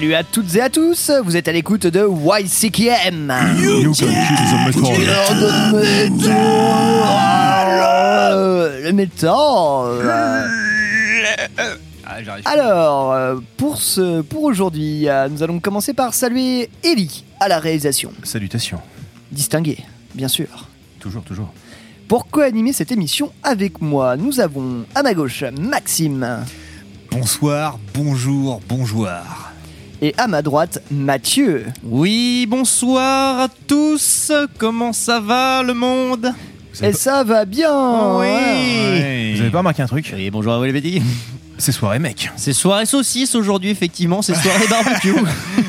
Salut à toutes et à tous, vous êtes à l'écoute de YCKM. You can kill the metal. Le métal. Ah. Alors, euh, pour, ce, pour aujourd'hui, euh, nous allons commencer par saluer Ellie à la réalisation. Salutations. Distingué, bien sûr. Toujours, toujours. Pour co-animer cette émission avec moi, nous avons à ma gauche Maxime Bonsoir, bonjour, bonjour. Et à ma droite Mathieu. Oui, bonsoir à tous. Comment ça va le monde? Et ça va bien Oui. vous avez pas remarqué un truc? Et bonjour à vous les petits. C'est soirée mec. C'est soirée saucisse aujourd'hui effectivement, c'est soirée barbecue.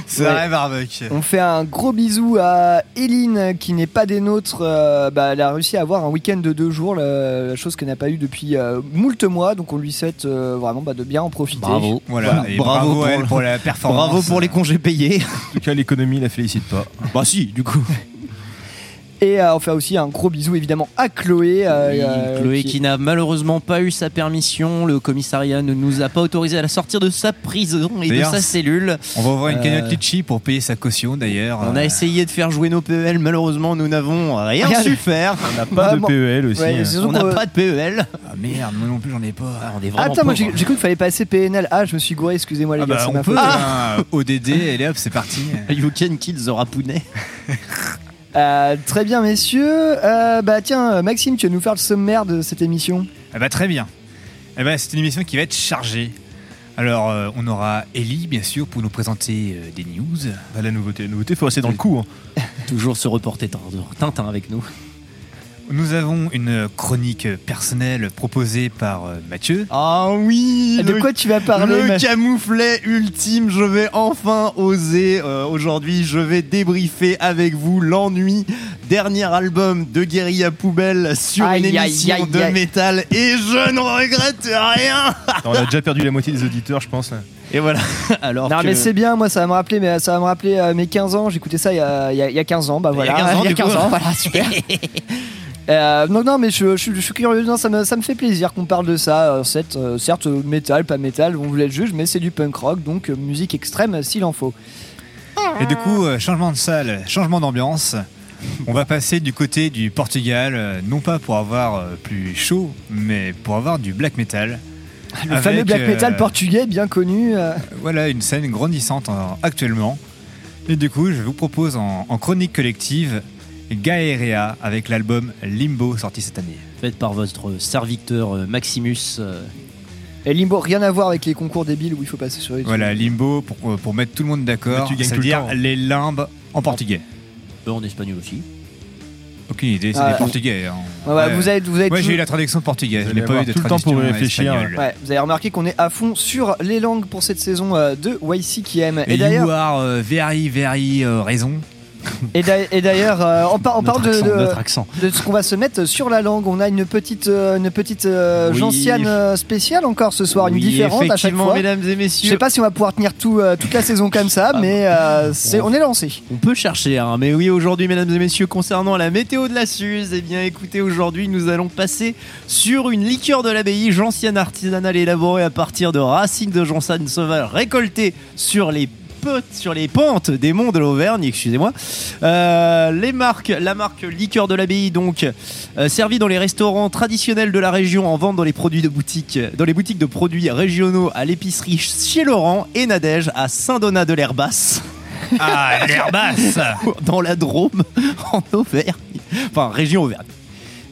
C'est Ouais. vrai, barbecue. On fait un gros bisou à Eline qui n'est pas des nôtres. euh, bah, elle a réussi à avoir un week-end de deux jours, la, la chose qu'elle n'a pas eu depuis euh, moult mois. Donc on lui souhaite euh, vraiment bah, de bien en profiter. Bravo. Voilà, et bravo, bravo, à elle pour, pour la performance. bravo pour les congés payés. En tout cas, l'économie la félicite pas. bah si, du coup. Et euh, on fait aussi un gros bisou évidemment à Chloé. euh, Oui, euh, Chloé qui n'a malheureusement pas eu sa permission, le commissariat ne nous a pas autorisé à la sortir de sa prison et de sa cellule. On va ouvrir une Euh, cagnotte litchi pour payer sa caution d'ailleurs. On a Euh, essayé de faire jouer nos PEL, malheureusement nous n'avons rien, Rien. su faire. On n'a pas de PEL aussi. Ouais, hein. On n'a pas de PEL. Ah merde, moi non plus j'en ai pas. Ah, on est Ah, vraiment putain, moi pauvres. j'ai j'ai cru qu'il fallait passer PNL. Ah, je me suis gouré, excusez-moi les Ah gars, bah c'est on ma peut, faute. hein, ODD, et hop, c'est parti. You can kill the rapounet. Euh, très bien, messieurs. Euh, bah tiens, euh, Maxime, tu vas nous faire le sommaire de cette émission. Ah bah très bien. Eh ben, c'est une émission qui va être chargée. Alors, euh, on aura Ellie, bien sûr, pour nous présenter euh, des news. Bah, la nouveauté, la nouveauté, faut rester dans le coup. hein. Toujours se reporter Tintin avec nous. Nous avons une chronique personnelle proposée par euh, Mathieu. Ah oui de quoi tu vas parler Le ma- camouflet ultime, je vais enfin oser. euh, Aujourd'hui, je vais débriefer avec vous l'ennui. Dernier album de Guérilla Poubelle sur Aïe, une aïe, émission aïe, de aïe. métal et je ne regrette rien. On a déjà perdu la moitié des auditeurs, je pense. là. Et voilà. Alors Non que- mais c'est bien, moi ça va me rappeler, mais ça va me rappeler euh, mes 15 ans. J'écoutais ça il y, a, il y a- il y a 15 ans, bah Il y a voilà. 15 ans, il y a du coup. 15 ans, voilà, super. Euh, non, non, mais je, je, je suis curieux, non, ça, me, ça me fait plaisir qu'on parle de ça. euh, certes, euh, certes, métal, pas métal, on voulait le juge, mais c'est du punk rock, donc musique extrême s'il en faut. Et du coup, changement de salle, changement d'ambiance. On va passer du côté du Portugal, non pas pour avoir plus chaud, mais pour avoir du black metal. Le Avec, fameux black metal portugais, bien connu. Voilà une scène grandissante actuellement. Et du coup, je vous propose en, en chronique collective Gaerea avec l'album Limbo sorti cette année. Faites par votre serviteur euh, Maximus. euh, Et Limbo, rien à voir avec les concours débiles où il faut passer sur YouTube. Voilà, Limbo pour, pour mettre tout le monde d'accord, Mais tu gagnes tout le c'est-à-dire temps. les limbes en portugais. euh, en espagnol aussi. Aucune idée, c'est Ah, des portugais. hein. Ouais, ouais, Ouais. vous avez, vous avez Moi tout- j'ai eu la traduction portugaise, je n'ai pas eu de tout le temps pour réfléchir. espagnole. Ouais, vous avez remarqué qu'on est à fond sur les langues pour cette saison euh, de YC qui aime. Et Et d'ailleurs, you are euh, very very euh, raison. Et d'a- et d'ailleurs, euh, on, par- on parle de, ce qu'on va se mettre sur la langue. On a une petite, euh, une petite euh, Oui. gentiane euh, spéciale encore ce soir, une différente à chaque fois. mesdames et Je messieurs. sais pas si on va pouvoir tenir tout, euh, toute la saison comme ça, Ah, mais on est lancé. On peut chercher, hein, mais oui, aujourd'hui, mesdames et messieurs, concernant la météo de la Suze, eh bien, écoutez, aujourd'hui, nous allons passer sur une liqueur de l'abbaye, gentiane artisanale élaborée à partir de racines de gentiane sauvage récoltées sur les sur les pentes des monts de l'Auvergne, excusez-moi. Euh, les marques, la marque Liqueur de l'Abbaye, donc, euh, servie dans les restaurants traditionnels de la région en vente dans les produits de boutique, dans les boutiques de produits régionaux à l'épicerie chez Laurent et Nadège à Saint-Donat de l'Herbasse Ah, l'herbasse dans la Drôme, en Auvergne. Enfin, région Auvergne.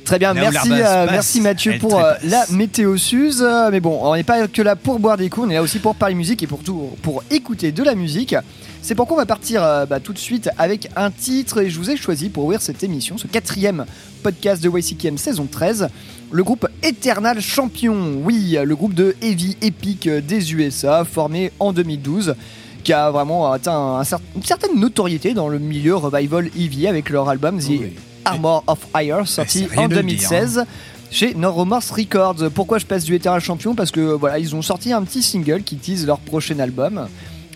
Très bien, merci, euh, merci Mathieu pour euh, la météo Suze. Mais bon, on n'est pas que là pour boire des coups, on est là aussi pour parler musique et pour tout, pour écouter de la musique. C'est pourquoi on va partir euh, bah, tout de suite avec un titre et je vous ai choisi pour ouvrir cette émission, ce quatrième podcast de YCKM saison 13, le groupe Eternal Champion. Oui, le groupe de heavy epic des USA formé en 2012 qui a vraiment atteint un cer- une certaine notoriété dans le milieu revival heavy avec leur album The Oui. Armor of Hire sorti en de le 2016 chez No Remorse Records. Pourquoi je passe du Eternal Champion? Parce que voilà, ils ont sorti un petit single qui tease leur prochain album.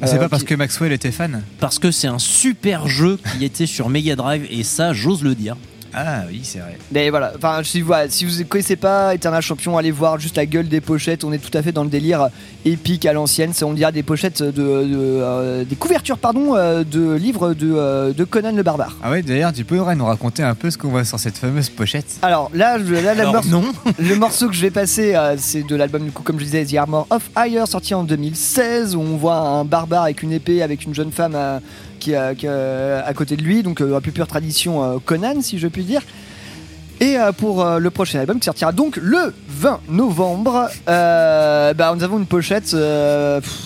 Ah, c'est Euh, pas parce qui- que Maxwell était fan? Parce que c'est un super jeu qui était sur Mega Drive et ça, j'ose le dire. Ah oui, c'est vrai. Mais voilà, enfin, si, voilà, si vous ne connaissez pas Eternal Champion, allez voir juste la gueule des pochettes. On est tout à fait dans le délire épique à l'ancienne. C'est on dirait des pochettes de, de, euh, des couvertures pardon euh, de livres de, euh, de Conan le barbare. Ah ouais, d'ailleurs, tu pourrais nous raconter un peu ce qu'on voit sur cette fameuse pochette? Alors là, je- là, la Alors, morceau- non. le morceau que je vais passer, c'est de l'album du coup, comme je disais, The Armor of Hire, sorti en 2016, où on voit un barbare avec une épée, avec une jeune femme qui, qui, à côté de lui, donc euh, la plus pure tradition euh, Conan, si je puis dire. Et euh, pour le prochain album qui sortira donc le 20 novembre, euh, bah, nous avons une pochette. euh, pff,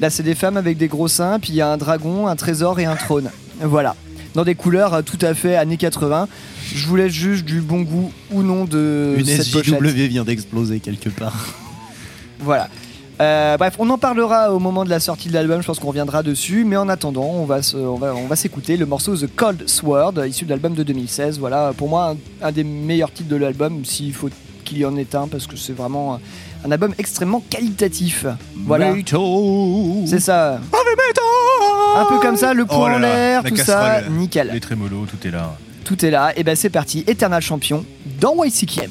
là, c'est des femmes avec des gros seins, puis il y a un dragon, un trésor et un trône. Voilà. Dans des couleurs tout à fait années 80. Je vous laisse juste du bon goût ou non de Une cette pochette. SJW vient d'exploser quelque part. Voilà. Euh, bref, on en parlera au moment de la sortie de l'album, je pense qu'on reviendra dessus, mais en attendant, on va, se- on va, on va s'écouter le morceau The Cold Sword, issu de l'album de 2016. Voilà, pour moi, un, un des meilleurs titres de l'album, s'il faut qu'il y en ait un, parce que c'est vraiment un, album extrêmement qualitatif. Voilà, c'est ça. Un peu comme ça, le Oh poing là en l'air, la tout ça, casserole. nickel. Les trémolos, tout est là. Tout est là, et ben c'est parti, Eternal Champion dans YCKM.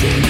see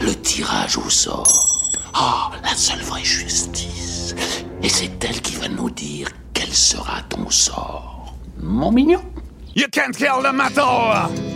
le tirage au sort. Ah, la seule vraie justice. Et c'est elle qui va nous dire quel sera ton sort. Mon mignon. You can't kill the metal!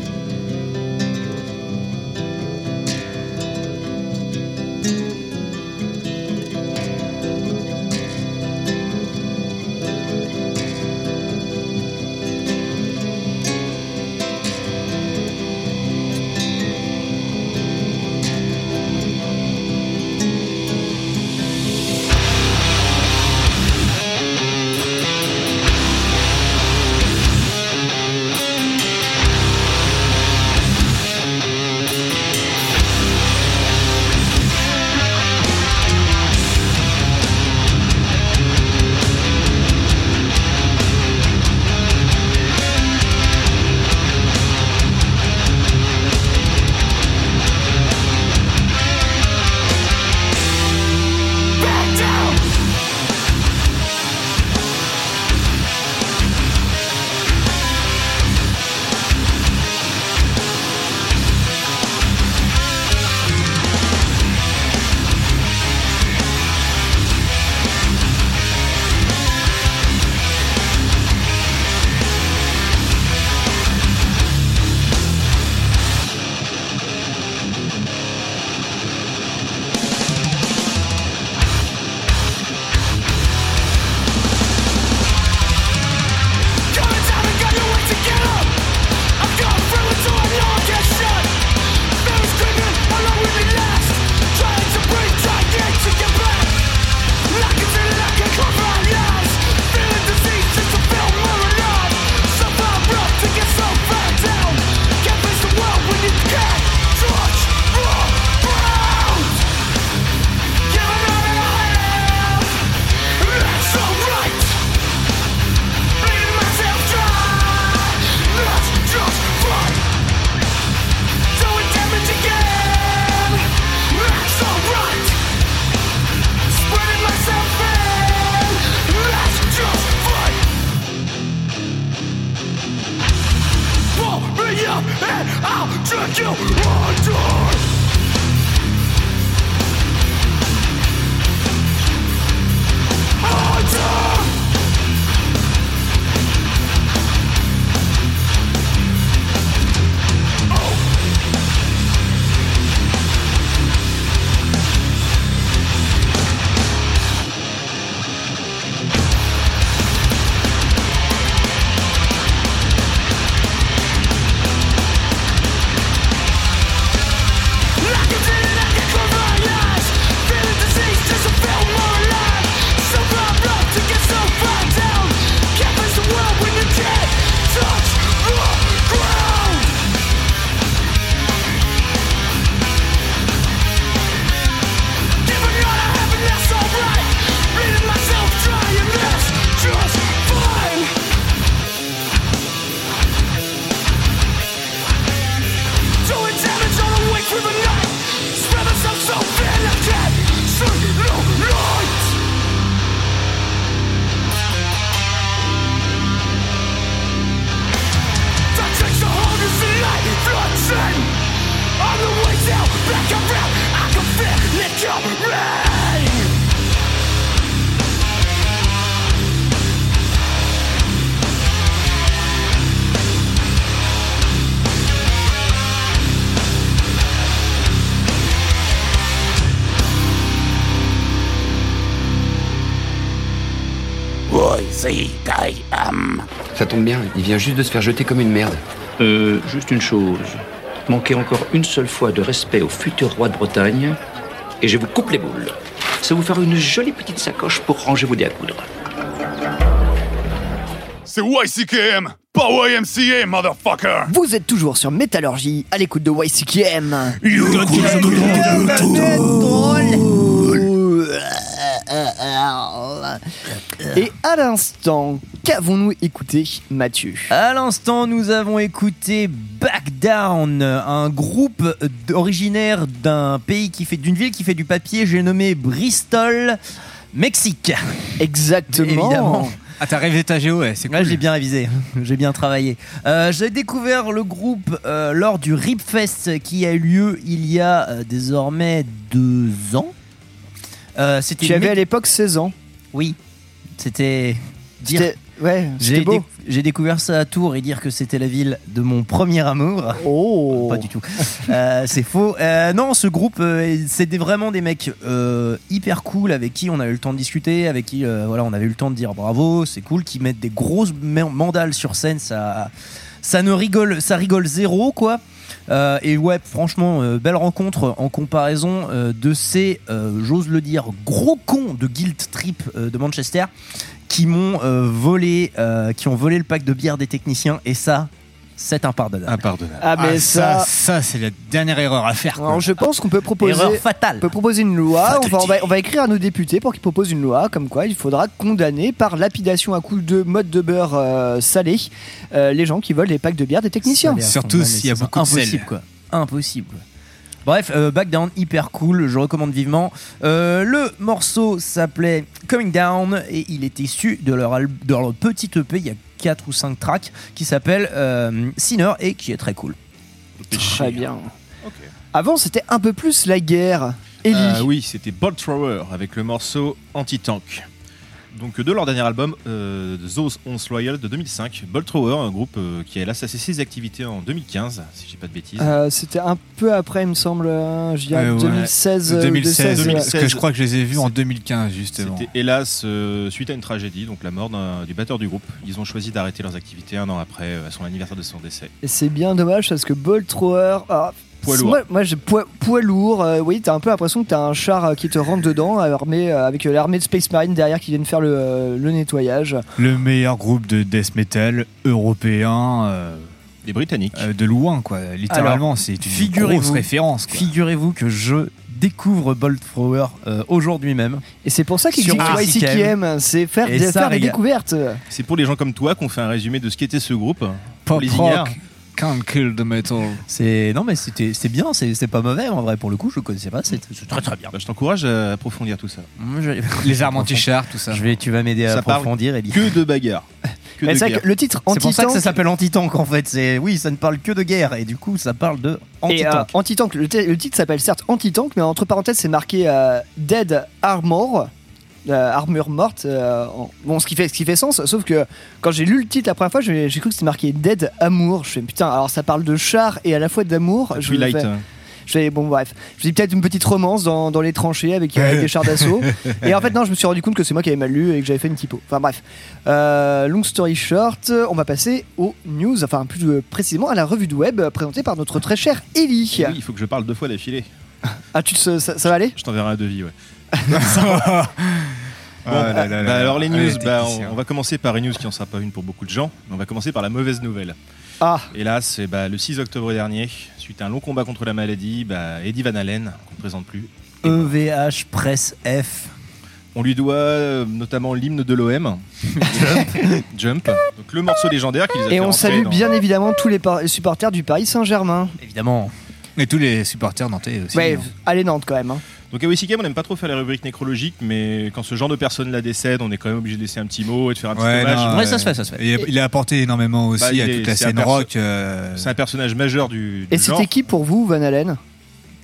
Tombe bien, il vient juste de se faire jeter comme une merde. Euh, juste une chose. Manquez encore une seule fois de respect au futur roi de Bretagne, et je vous coupe les boules. Ça vous faire une jolie petite sacoche pour ranger vos dés à coudre. C'est YCKM, pas YMCA, motherfucker! Vous êtes toujours sur Métallurgie, à l'écoute de YCKM. Et à l'instant, qu'avons-nous écouté, Mathieu? À l'instant, nous avons écouté Back Down, un groupe originaire d'un pays qui fait d'une ville qui fait du papier. J'ai nommé Bristol. Mexique. Exactement. Évidemment. Ah, t'as rêvé ta géo, ouais, c'est cool. Ouais, j'ai bien révisé, j'ai bien travaillé. Euh, j'ai découvert le groupe euh, lors du Ripfest qui a eu lieu il y a euh, désormais deux ans. Euh, c'était Tu avais à l'époque 16 ans. Oui, c'était dire. C'était- Ouais, J'ai c'était beau. déc- j'ai découvert ça à Tours et dire que c'était la ville de mon premier amour. Oh. Pas du tout. Euh, c'est faux. Euh, non, ce groupe, euh, c'est des- vraiment des mecs euh, hyper cool avec qui on a eu le temps de discuter, avec qui voilà, on avait eu le temps de dire bravo, c'est cool, qui mettent des grosses ma- mandales sur scène, ça, ça ne rigole, ça rigole zéro quoi. Euh, et ouais, franchement, euh, belle rencontre en comparaison euh, de ces, j'ose le dire, gros cons de Guilt Trip de Manchester qui m'ont ont volé le pack de bière des techniciens. Et ça, c'est impardonnable. Impardonnable. Ah, mais ça, ça. ça, c'est la dernière erreur à faire. Alors, je pense qu'on peut proposer. Erreur fatale. On peut proposer une loi, on va, on, va, on va écrire à nos députés pour qu'ils proposent une loi comme quoi il faudra condamner par lapidation à coups de mode de beurre euh, salé euh, les gens qui volent les packs de bière des techniciens. Surtout s'il y a c'est beaucoup de sel. impossible, quoi. Impossible. Bref, euh, Back Down, hyper cool, je recommande vivement. Euh, le morceau s'appelait Coming Down et il est issu de leur, de leur petit EP, il y a 4 ou 5 tracks, qui s'appelle euh, Sinner et qui est très cool. Très bien. Avant, c'était un peu plus la guerre. Ellie. Euh, oui, c'était Bolt Thrower avec le morceau Anti-Tank. Donc de leur dernier album, euh, Those Once Loyal de 2005, Bolt Thrower, un groupe euh, qui a là cessé ses activités en 2015, si j'ai pas de bêtises. Euh, c'était un peu après, il me semble, euh, je dirais Euh, ouais. 2016. euh, 2016, 2016, parce que 2016. je crois que je les ai vus en 2015 justement. C'était hélas euh, suite à une tragédie, donc la mort du batteur du groupe. Ils ont choisi d'arrêter leurs activités un an après, euh, à son anniversaire de son décès. Et c'est bien dommage parce que Bolt Thrower. ah, Poids lourd. Moi, moi, j'ai poids, poids lourd. euh, oui, t'as un peu l'impression que t'as un char euh, qui te rentre dedans, armé, euh, avec euh, l'armée de Space Marine derrière qui viennent faire le, euh, le nettoyage. Le meilleur groupe de death metal européen euh, Les Britanniques. euh, de loin, quoi. Littéralement, c'est une grosse référence. Figurez-vous que je découvre Bolt Thrower euh, aujourd'hui même. Et c'est pour ça Sur qu'existe ICKM. YCKM, c'est faire, des, ça faire des découvertes. C'est pour les gens comme toi qu'on fait un résumé de ce qu'était ce groupe. Pop les rock. Can't kill the metal. C'est non mais c'était c'est bien, c'est c'est pas mauvais en vrai pour le coup, je connaissais pas, c'est très très bien. Bah, je t'encourage à approfondir tout ça. Les armes anti-char, tout ça. Je vais, tu vas m'aider à approfondir et Que de bagarres. Que Mais de c'est vrai que le titre C'est pour ça que ça Anti-Tank. s'appelle anti-tank en fait. C'est oui, ça ne parle que de guerre et du coup ça parle de Et euh, anti-tank. Anti-Tank, le, le titre s'appelle certes Anti-Tank, mais entre parenthèses, c'est marqué euh, Dead Armor. Euh, armure morte, euh, en- bon, ce qui, fait, ce qui fait sens, sauf que quand j'ai lu le titre la première fois, j'ai cru que c'était marqué Dead Amour. Je fais putain, alors ça parle de char et à la fois d'amour. Je Twilight. fais-. Je fais, bon, bref. Je dis peut-être une petite romance dans, dans les tranchées avec, avec des chars d'assaut. et en fait, non, je me suis rendu compte que c'est moi qui avais mal lu et que j'avais fait une typo. Enfin, bref. Euh, long story short, on va passer aux news, enfin, plus précisément à la revue de web présentée par notre très cher Ellie. Oui, il faut que je parle deux fois d'affilée. Ah, tu te- ça, ça va aller? Je t'enverrai un devis, ouais. Ah là là là Bah là. alors les news, bah, on, on va commencer par une news qui en sera pas une pour beaucoup de gens. On va commencer par la mauvaise nouvelle. Ah, Hélas, eh bah, le 6 octobre dernier, suite à un long combat contre la maladie, bah, Eddie Van Halen, qu'on ne présente plus, EVH Presse F. on lui doit euh, notamment l'hymne de l'OM, Jump. Jump. Donc le morceau légendaire qui les a et fait on salue dans- bien évidemment tous les, supporters du Paris Saint-Germain. Évidemment. Et tous les supporters nantais aussi. Ouais, hein. allez Nantes quand même. hein. Donc à WCKM, on n'aime pas trop faire les rubriques nécrologiques, mais quand ce genre de personne la décède, on est quand même obligé de laisser un petit mot et de faire un petit Ouais, hommage. non, Ouais, ça se fait, ça se fait. Il a, il a apporté énormément aussi Bah, il à est- toute la scène rock. euh, C'est un personnage majeur du, du Et c'était qui pour vous, Van Halen?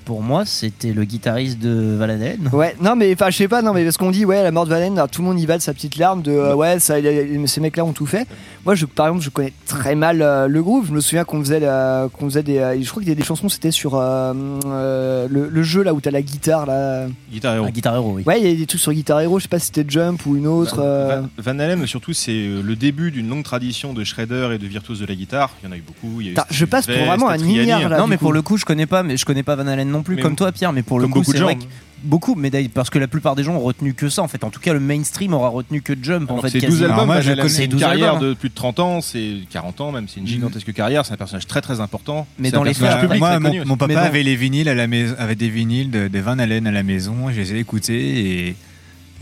Pour moi, c'était le guitariste de Van Halen. Ouais, non mais enfin je sais pas, non mais parce qu'on dit ouais la mort de Van Halen, alors, tout le monde y va de sa petite larme de euh, ouais ça, il a- ces mecs-là ont tout fait. Moi je par exemple je connais très mal euh, le groupe. Je me souviens qu'on faisait la- qu'on faisait des, euh, je crois qu'il y a des chansons c'était sur euh, euh, le, le jeu là où t'as la guitare là. Guitar Hero. Un guitar hero, oui. Ouais il y a des trucs sur Guitar Hero, je sais pas si c'était Jump ou une autre. euh, Van Van Halen, surtout, c'est le début d'une longue tradition de shredder et de virtuose de la guitar. Il y en a eu beaucoup. Il y a eu Putain, je passe pour vraiment un ignare, là. non, mais coup. pour le coup, je connais pas, mais je connais pas Van Halen non plus, Mais comme toi, Pierre. Mais pour le coup, beaucoup de c'est vrai que beaucoup, mais d'ailleurs, parce que la plupart des gens ont retenu que ça. En fait, en tout cas, le mainstream aura retenu que Jump. En fait, c'est 12 quasiment. albums, moi, je connais une 12 carrière albums, de plus de 30 ans, c'est 40 ans même, c'est une gigantesque carrière, c'est un personnage très très important. Mais dans les faits, moi, mon, mon papa avait les vinyles à la maison, avait des vinyles de, de Van Halen à la maison. Je les ai écoutés et,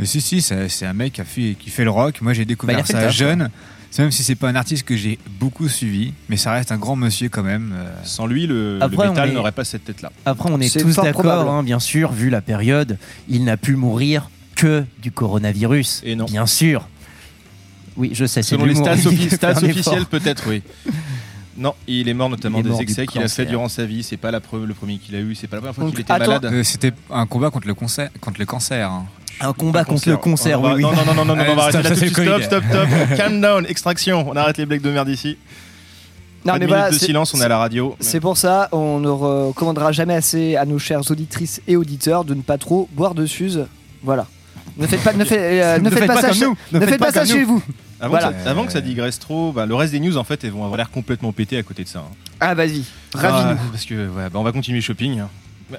et si si, c'est un mec qui, a fait, qui fait le rock. Moi, j'ai découvert Bah, le ça jeune. Même si c'est pas un artiste que j'ai beaucoup suivi, mais ça reste un grand monsieur quand même. euh. Sans lui, le, Après, métal est- n'aurait pas cette tête-là. Après, on est C'est tous d'accord, probable. hein, bien sûr, vu la période. Il n'a pu mourir que du coronavirus. Et non. Bien sûr. Oui, je sais, c'est Selon les stats, offi- stats officiels, peut-être, oui. Non, il est mort notamment Il est des mort du excès qu'il a fait cancer. durant sa vie. C'est pas la pre- le premier qu'il a eu, c'est pas la première fois Donc, qu'il était attends. malade. Euh, C'était un combat contre le, cancer, contre le cancer. hein. Un combat contre le On va- oui, oui. Non, non, non, non, non, non, on va arrêter stop, là tout suite. Stop, stop, stop. Calm down, extraction. On arrête les blagues de merde ici. Non, Pas de mais minute voilà, de c'est- silence, on est à la radio. C'est pour ça, on ne recommandera jamais assez à nos chères auditrices et auditeurs de ne pas trop boire de Suze. Voilà. Ne faites pas, ne faites, euh, ne faites pas, ça, chez- nous. ne faites pas ça chez vous. Avant, Voilà. que ça, avant que ça digresse trop, bah, le reste des news en fait, elles vont avoir l'air complètement pété à côté de ça. hein. Ah, vas-y, ravi Ah, parce que ouais, bah, on va continuer le shopping hein.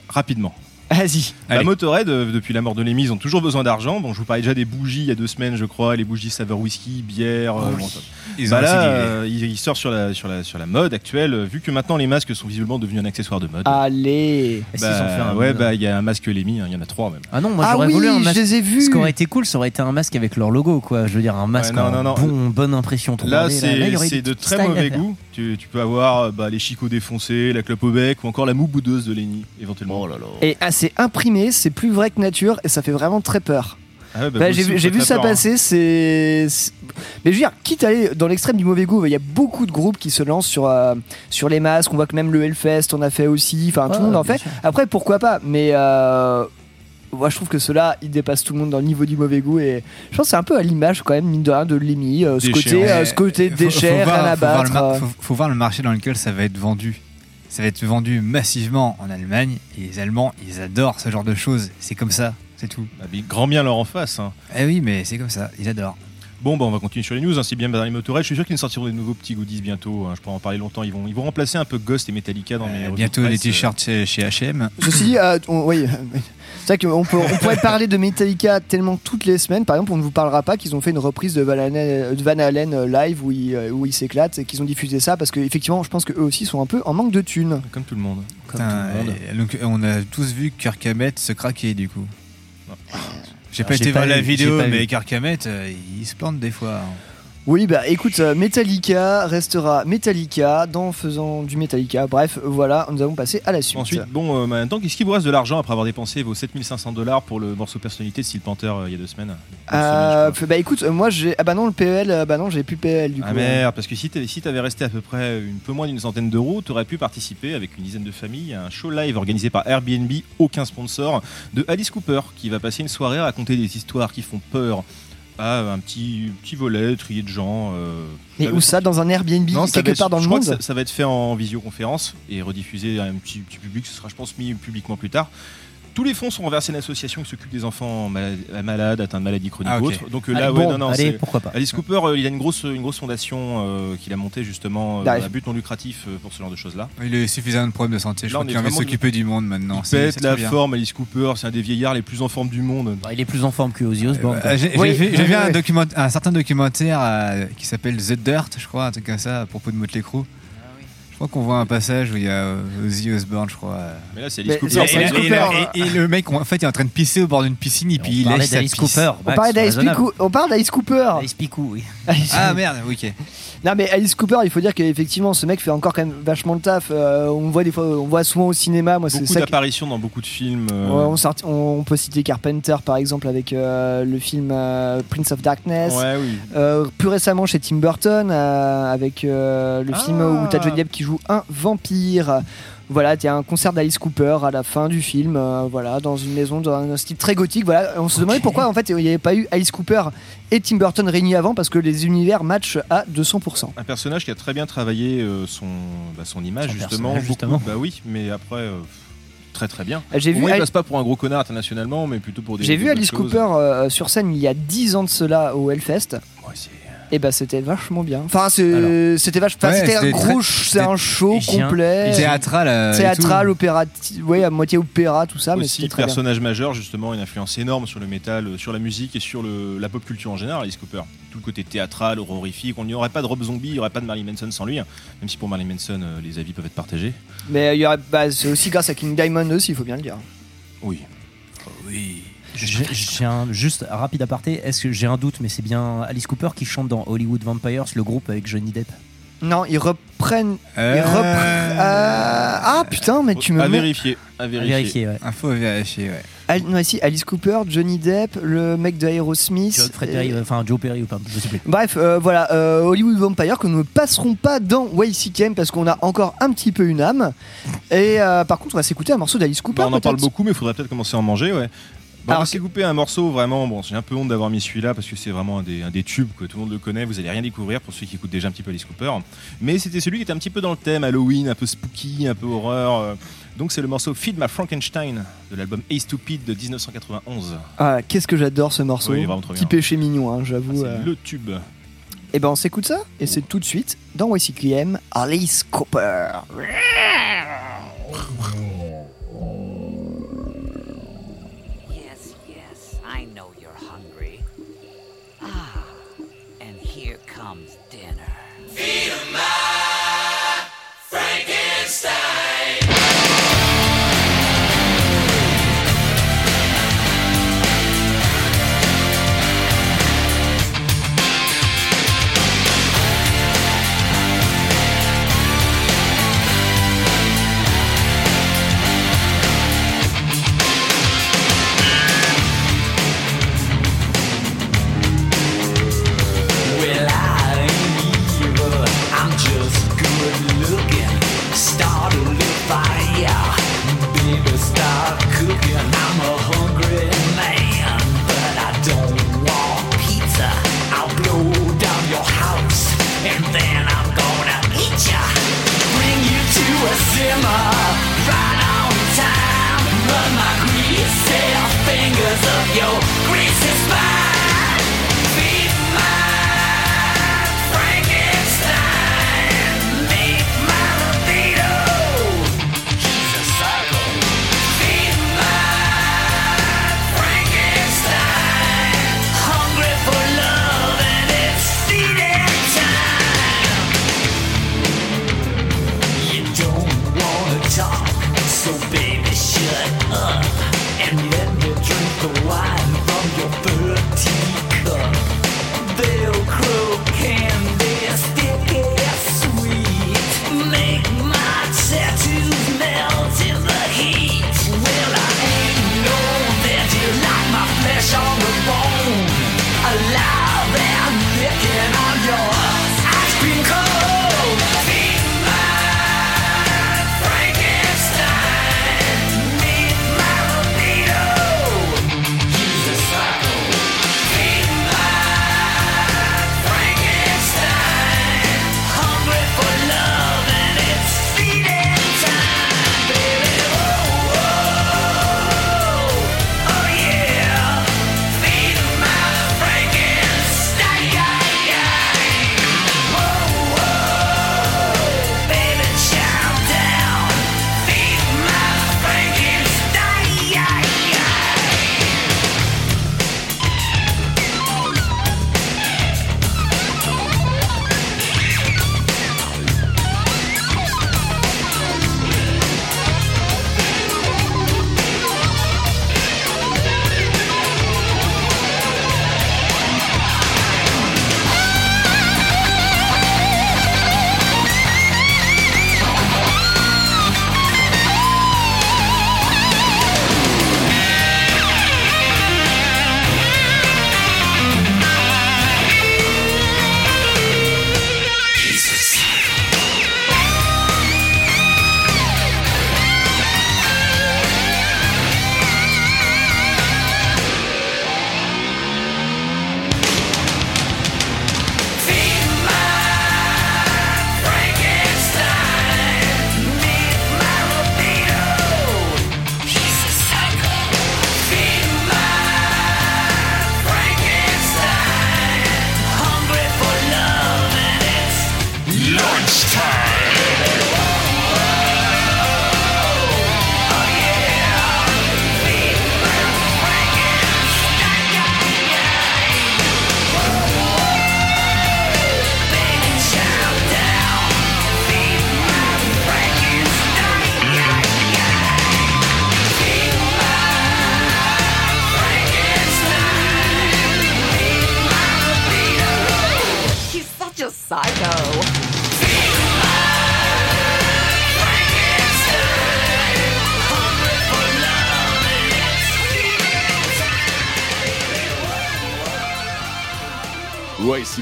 Rapidement. Vas-y. Bah, Allez. Motorhead, euh, depuis la mort de Lemmy, ils ont toujours besoin d'argent. Bon, je vous parlais déjà des bougies il y a deux semaines, je crois, les bougies saveur whisky, bière. euh, bon, ça- Ils Bah ont là, euh, il, il sort sur la, sur, la, sur la mode actuelle, euh, vu que maintenant les masques sont visiblement devenus un accessoire de mode. Allez. Est-ce Bah, qu'ils ont fait un ouais, mode bah il y a un masque Lemmy, hein, il y en a trois même. Ah non, moi Ah j'aurais oui, voulu un je masque. les ai vus. Ce qui aurait été cool, ça aurait été un masque avec leur logo, quoi. Je veux dire, un masque non, en non, non. Bon, bonne impression 3D. Là, c'est il y aurait c'est des de petits très styles à mauvais faire. goût. Tu, tu peux avoir euh, bah, les chicots défoncés, la clope au bec ou encore la moue boudeuse de Lenny, éventuellement. Oh là là. Et ah, c'est imprimé, c'est plus vrai que nature et ça fait vraiment très peur. Ah ouais, bah, Bah, j'ai vu, ça peur, hein. passer, c'est- Mais je veux dire, quitte à aller dans l'extrême du mauvais goût, il y a beaucoup de groupes qui se lancent sur, euh, sur les masques. On voit que même le Hellfest en a fait aussi. Enfin, tout Ah, le monde en fait. sûr. Après, pourquoi pas Mais euh, moi, je trouve que ceux-là, ils dépassent tout le monde dans le niveau du mauvais goût. Et je pense que c'est un peu à l'image, quand même, mine de rien, de Lemmy. euh, ce, côté, euh, ce côté Faut- déchet, faut voir- rien à faut voir battre. mar- faut, faut voir le marché dans lequel ça va être vendu. Ça va être vendu massivement en Allemagne et les Allemands, ils adorent ce genre de choses. C'est comme ça, c'est tout. Bah, mais grand bien leur en face. hein. Eh oui, mais c'est comme ça, ils adorent. Bon, bah, on va continuer sur les news. Hein. C'est bien dans les Motorhead. Je suis sûr qu'ils nous sortiront des nouveaux petits goodies bientôt. hein. Je pourrais en parler longtemps. Ils vont, ils vont remplacer un peu Ghost et Metallica dans mes. Euh, bientôt presse, euh. t-shirts chez, chez H&M. Ceci dit, euh, on- oui, c'est vrai qu'on peut, on pourrait parler de Metallica tellement toutes les semaines. Par exemple, on ne vous parlera pas qu'ils ont fait une reprise de Van Halen, de Van Halen, euh, live où ils euh, où ils s'éclatent et qu'ils ont diffusé ça parce qu'effectivement, je pense qu'eux aussi sont un peu en manque de thunes. Comme tout le monde. Comme Putain, tout le monde. et donc, on a tous vu Kirk Hammett se craquer du coup. J'ai Ah, pas été voir la vidéo, mais vu. Kirk Hammett, euh, il se plante des fois. hein. Oui, bah écoute, euh, Metallica restera Metallica dans faisant du Metallica. Bref, voilà, nous allons passer à la suite. Ensuite, bon, euh, maintenant, qu'est-ce qu'il vous reste de l'argent après avoir dépensé vos 7500 dollars pour le morceau personnalité de Steel Panther euh, il y a deux semaines Euh, bah écoute, moi j'ai. Ah bah non, le PL, euh, bah non, j'ai plus PL du coup. Ah merde, parce que si t'avais si t'avais resté à peu près une peu moins d'une centaine d'euros, t'aurais pu participer avec une dizaine de familles à un show live organisé par Airbnb, aucun sponsor, de Alice Cooper, qui va passer une soirée à raconter des histoires qui font peur à un petit, petit volet trié de gens. euh, Mais où ça Dans un Airbnb Non, quelque être- part dans le je crois que monde ça, ça va être fait en visioconférence et rediffusé à un petit, petit public. Ce sera, je pense, mis publiquement plus tard. Tous les fonds sont reversés à une association qui s'occupe des enfants malades, malades atteints de maladies chroniques Ah, ok. ou autres. Donc euh, Allez, là, ouais, bon, non, non, allez, pourquoi pas. Alice Cooper, euh, il a une grosse, une grosse fondation euh, qu'il a montée justement euh, à but non lucratif euh, pour ce genre de choses-là. Il a suffisamment de problèmes de santé. Je Là, crois qu'il a envie de vraiment- s'occuper du monde maintenant. Il C'est- la bien. forme, Alice Cooper, c'est un des vieillards les plus en forme du monde. Bah, il est plus en forme que Ozzy Osbourne. Euh, J'ai vu, un, certain documentaire euh, qui s'appelle The Dirt, je crois, un truc comme ça, à propos de Motley Crue. Je crois qu'on voit un passage où il y a euh, Ozzy Osbourne, je crois. euh. Mais là, c'est Alice Cooper. c'est Et, Alice et- Cooper, et- hein. et le mec, en fait, il est en train de pisser au bord d'une piscine et puis il lèche sa. Cooper. On Max, parle d'Alice. Cooper. On parle d'Alice Cooper. Alice Picou, oui. Ah merde, oui, ok. Non mais Alice Cooper, il faut dire qu'effectivement ce mec fait encore quand même vachement le taf. Euh, on voit des fois, on voit souvent au cinéma. Moi Beaucoup d'apparitions dans beaucoup de films. euh, Ouais, on, sort- on- on peut citer Carpenter par exemple avec euh, le film euh, Prince of Darkness. ouais, oui. Euh, plus récemment chez Tim Burton euh, avec euh, le Ah. film où t'as Johnny Depp qui joue un vampire. Voilà, il y a un concert d'Alice Cooper à la fin du film, euh, voilà, dans une maison dans un style très gothique. Voilà, on se demandait pourquoi en fait il n'y avait pas eu Alice Cooper et Tim Burton réunis avant parce que les univers matchent à 200%. Un personnage qui a très bien travaillé euh, son, bah, son image, Son justement. justement. Bah oui, mais après, euh, très très bien. J'ai vu, moins, il Ali- passe pas pour un gros connard internationalement, mais plutôt pour des. j'ai vu Alice choses. Cooper euh, sur scène il y a 10 ans de cela au Hellfest. Ouais, c'est- Et bah c'était vachement bien. Enfin c'était vachement. Ouais, c'était un gros, c'est un show complet. Théâtral. euh, Théâtral, opératif, ouais, à moitié opéra, tout ça, mais aussi c'était très bien. personnage majeur justement une influence énorme sur le métal euh, sur la musique et sur le- la pop culture en général Alice Cooper tout le côté théâtral horrifique on n'y aurait pas de Rob Zombie il n'y aurait pas de Marilyn Manson sans lui hein. même si pour Marilyn Manson euh, les avis peuvent être partagés Mais il y aurait, bah, c'est aussi grâce à King Diamond aussi, il faut bien le dire. oui J'ai j'ai un juste rapide aparté. Est-ce que j'ai un doute, mais c'est bien Alice Cooper qui chante dans Hollywood Vampires, le groupe avec Johnny Depp. Non, ils reprennent. Ils Euh, repre- Euh, Ah putain, mais tu me. À vérifier. À À vérifier. ouais. Info à vérifier, ouais. Al- non, si, Alice Cooper, Johnny Depp, le mec de Aerosmith. Joe Fred Perry, euh, enfin Joe Perry ou pas, je sais plus. Bref, euh, voilà, euh, Hollywood Vampire que nous ne passerons pas dans YCKM parce qu'on a encore un petit peu une âme. Et euh, par contre, on va s'écouter un morceau d'Alice Cooper. Bah, on en parle beaucoup, mais il faudrait peut-être commencer à en manger, ouais. Bon, Alors, on va s'écouper un morceau vraiment. Bon, j'ai un peu honte d'avoir mis celui-là parce que c'est vraiment un des, un des tubes que tout le monde le connaît. Vous allez rien découvrir pour ceux qui écoutent déjà un petit peu Alice Cooper. Mais c'était celui qui était un petit peu dans le thème Halloween, un peu spooky, un peu horreur. euh. Donc c'est le morceau Feed My Frankenstein de l'album Ace Stupid de 1991. Ah, qu'est-ce que j'adore ce morceau. Oui, vraiment trop Petit bien. péché mignon, hein, Ah, j'avoue. c'est euh. le tube. Et ben on s'écoute ça et c'est tout de suite dans YCKM Alice Cooper. Feed 'em my Frankenstein. Simmer, right on time. Run my greasy fingers up your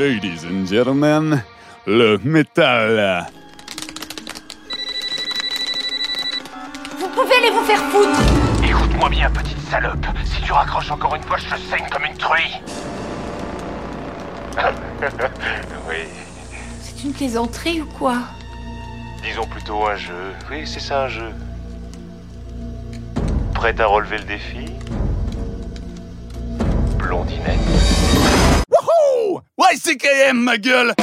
Ladies and gentlemen, le métal. Vous pouvez aller vous faire foutre Écoute-moi bien, petite salope. Si tu raccroches encore une fois, je te saigne comme une truie. oui, C'est une plaisanterie ou quoi? Disons plutôt un jeu. Oui, c'est ça un jeu. Prête à relever le défi? Blondinette. YCKM, ma gueule!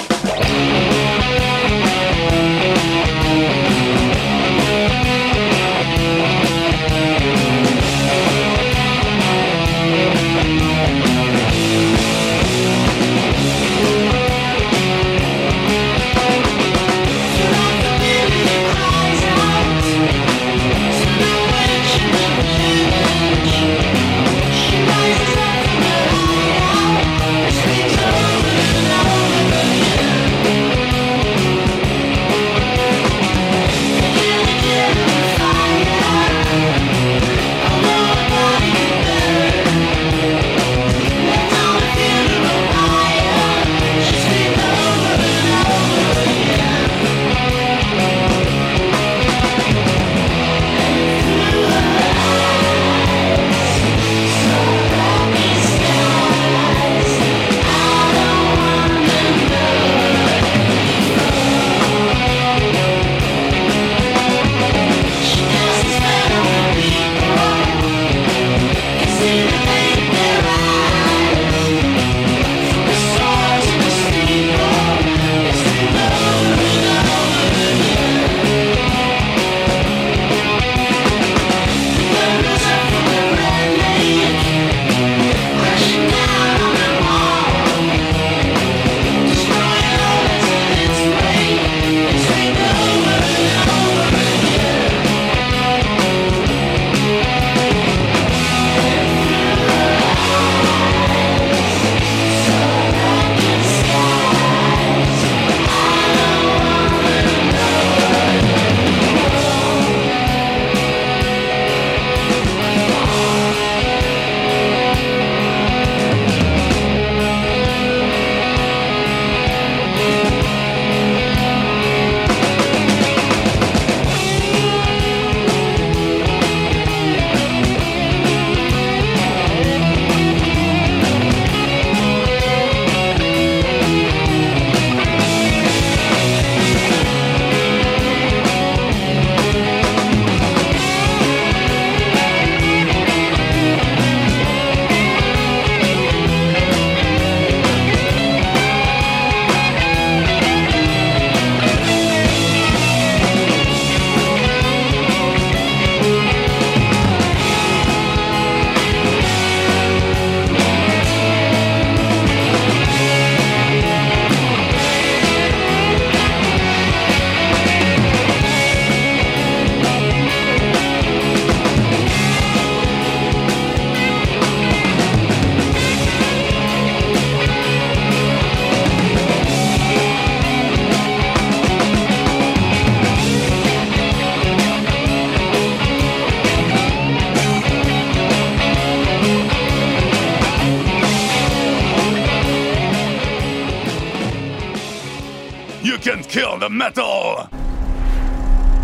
You can kill the metal!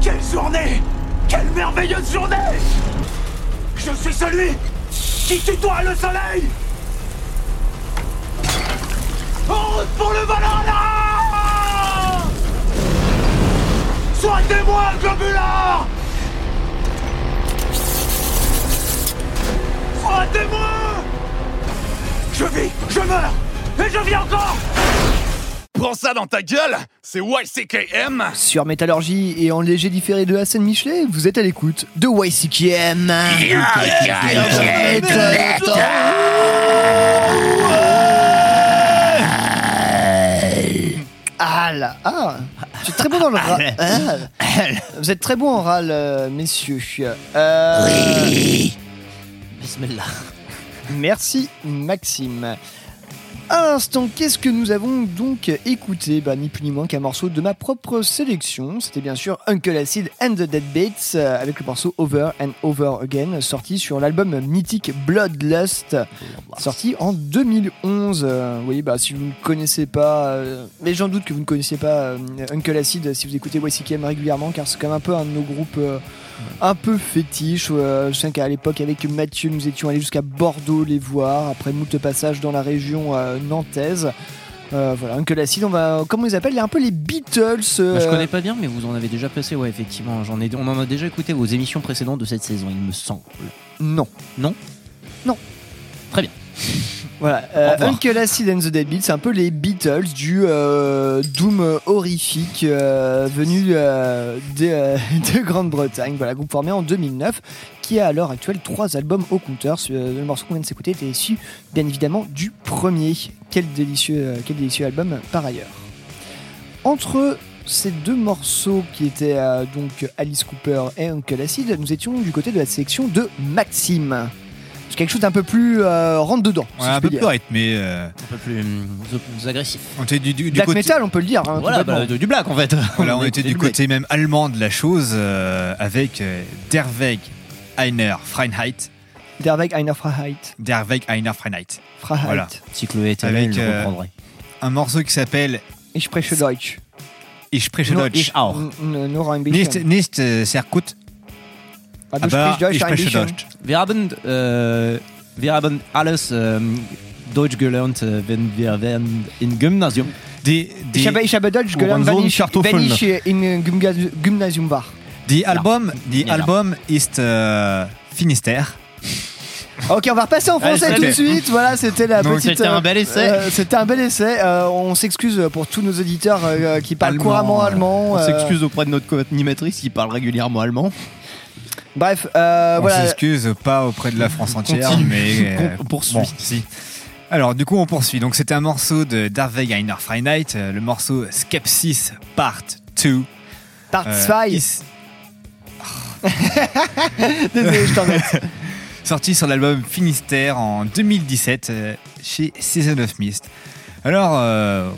Quelle journée! Quelle merveilleuse journée! Je suis celui qui tutoie le soleil! En route pour le Valhalla globulard Sois témoin Je vis, je meurs, et je vis encore Prends ça dans ta gueule! C'est YCKM! Sur Métallurgie et en léger différé de scène Michelet, vous êtes à l'écoute de YCKM. Ah là, ah, je suis très bon dans le râle. Ah. Vous êtes très bon en râle, euh, messieurs. Euh, Bismillah. Merci Maxime. À l'instant, qu'est-ce que nous avons donc écouté? Bah, Ni plus ni moins qu'un morceau de ma propre sélection. C'était bien sûr Uncle Acid and the Dead Bates euh, avec le morceau Over and Over Again, sorti sur l'album mythique Bloodlust, sorti en 2011. Euh, oui, bah, si vous ne connaissez pas, euh, mais j'en doute que vous ne connaissiez pas Uncle Acid si vous écoutez YCKM régulièrement, car c'est quand même un peu un de nos groupes. Un peu fétiche. euh, je sais qu'à l'époque, avec Mathieu, nous étions allés jusqu'à Bordeaux les voir, après moult passages dans la région euh, nantaise. Euh, voilà, Uncle Acid, on va, comment ils appellent Il y a un peu les Beatles. euh, Bah, je connais pas bien, mais vous en avez déjà passé, ouais, effectivement. J'en ai, on en a déjà écouté vos émissions précédentes de cette saison, il me semble. Non. Non? Non. Très bien. Voilà, euh. Uncle Acid and the Dead Beats, c'est un peu les Beatles du euh, doom horrifique euh, venu de, de Grande-Bretagne. Voilà, groupe formé en 2009 qui a à l'heure actuelle trois albums au compteur. Le morceau qu'on vient de s'écouter était issu bien évidemment du premier. Quel délicieux, quel délicieux album par ailleurs. Entre ces deux morceaux qui étaient euh, donc Alice Cooper et Uncle Acid, nous étions du côté de la sélection de Maxime. C'est quelque chose d'un peu plus euh, rentre dedans. Ouais, un peu plus rythmé. euh, Un peu plus, plus agressif. On était du, du- du Black côté, metal, on peut le dire. hein, Voilà, bah, du black en fait. Voilà, on était du black. côté même allemand de la chose euh, avec euh, Der Weg Einer Freiheit. Der Weg einer Freiheit. Der Weg einer Freiheit. Freiheit. Voilà. Si Chloé était Avec euh, un morceau qui s'appelle Ich spreche Deutsch. Ich spreche No, Deutsch. Ich auch. N- Nur ein Nicht, bisschen. nicht sehr gut, Du aber sprichst Deutsch ich ein spreche bisschen. Deutsch. Wir haben, äh, wir haben alles ähm, Deutsch gelernt, wenn wir waren im Gymnasium. Die, die, Ich habe, ich habe Deutsch gelernt, Orange wenn ich, Kartoffeln. wenn ich im Gymnasium, Gymnasium war. die Album, die Ja, ja. Album ist äh, Finisterre. Ok, on va repasser en français Allez, tout de suite. Voilà, c'était la Donc, petite. c'était un bel essai. euh, c'était un bel essai. Euh, on s'excuse pour tous nos auditeurs euh, qui parlent Allemand, couramment euh, allemand. On euh, s'excuse auprès de notre co-animatrice qui parle régulièrement allemand. Bref, euh, On voilà. s'excuse pas auprès de la France entière, Continue. mais euh, On poursuit. bon, si. Alors du coup on poursuit. Donc c'était un morceau de Darveg Einer Freiheit, euh, le morceau Skepsis Part 2. Part euh, 2. is- Désolé, je t'embête. sorti sur l'album Finistère en 2017 euh, chez Season of Mist. Alors euh,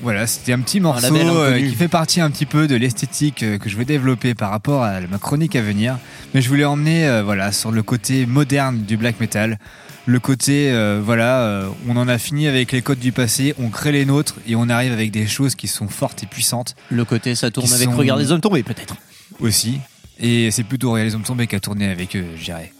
voilà, c'était un petit morceau euh, qui fait partie un petit peu de l'esthétique euh, que je veux développer par rapport à ma chronique à venir. Mais je voulais emmener euh, voilà sur le côté moderne du black metal, le côté voilà, on en a fini avec les codes du passé, on crée les nôtres et on arrive avec des choses qui sont fortes et puissantes Le côté ça tourne avec sont- Regarde les hommes tombés peut-être. aussi. Et c'est plutôt Réalisme Hommes Tombés qui a tourné avec eux, je dirais.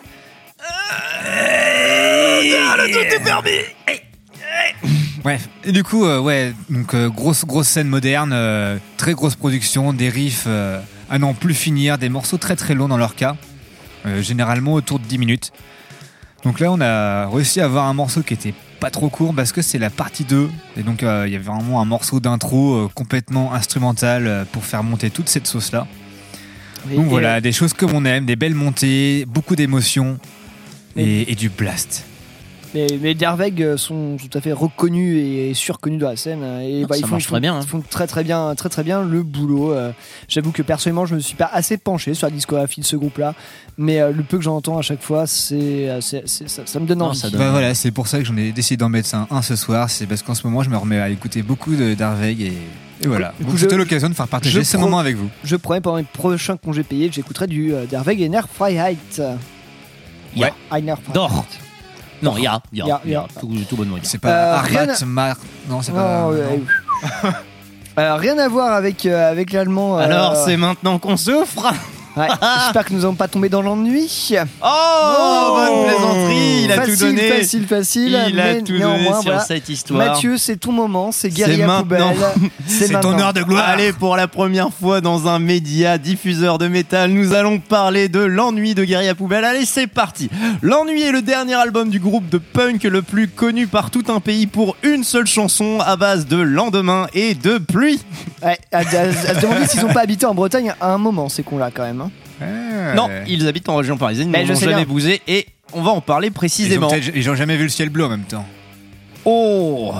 Bref, et du coup, euh, ouais, donc euh, grosse grosse scène moderne, euh, très grosse production, des riffs à n'en plus finir, des morceaux très très longs dans leur cas, généralement autour de 10 minutes. Donc là, on a réussi à avoir un morceau qui était pas trop court parce que c'est la partie 2 et donc il y avait vraiment un morceau d'intro complètement instrumental pour faire monter toute cette sauce là. Donc voilà, des choses comme on aime, des belles montées, beaucoup d'émotions et, et du blast. Mais, mais Derveg euh, sont tout à fait reconnus et surconnus dans la scène. Et Ah, bah, ça ils font, marche ils très bien, hein. Ils font très très bien, très très bien le boulot. euh. J'avoue que personnellement, je me suis pas assez penché sur la discographie de ce groupe-là, mais euh, le peu que j'entends à chaque fois, c'est, c'est- c'est- ça, ça me donne Non, envie. ça donne- Bah voilà, c'est pour ça que j'en ai décidé d'en mettre un, un ce soir. C'est parce qu'en ce moment, je me remets à écouter beaucoup de d'Arveg et, et voilà. Du coup, Donc je- c'était l'occasion de faire partager ce pro- moment avec vous. Je promets pendant les prochains congés payés, j'écouterai du euh, Derveg et Ner Freiheit. Freiheit. D'or. Non, il y a, il y a, Ja, il y a. ja. Tout, tout bonnement. il y a. C'est pas Euh, Arbat rien à- Mar... Non, c'est Non, pas. non. ouais. Euh, rien à voir avec, euh, avec l'allemand. euh, Alors c'est maintenant qu'on souffre. Ouais, J'espère que nous n'allons pas tomber dans l'ennui. Oh, bonne plaisanterie, il a facile, tout donné. Facile, facile. Il a tout donné sur voilà. cette histoire. Mathieu, c'est ton moment, c'est C'est guérilla poubelle. C'est ton heure de gloire. Allez, pour la première fois dans un média diffuseur de métal, nous allons parler de l'ennui de Guerilla Poubelle. Allez, c'est parti. L'ennui est le dernier album du groupe de punk le plus connu par tout un pays pour une seule chanson à base de lendemain et de pluie. Ouais, à, à- à se demander s'ils n'ont pas habité en Bretagne à un moment, ces cons-là, quand même. hein. Ouais. Non, ils habitent en région parisienne, Mais mais je ils n'ont sais jamais bien. bougé et on va en parler Ils ont, précisément. peut-être- ils ont jamais vu le ciel bleu en même temps. Oh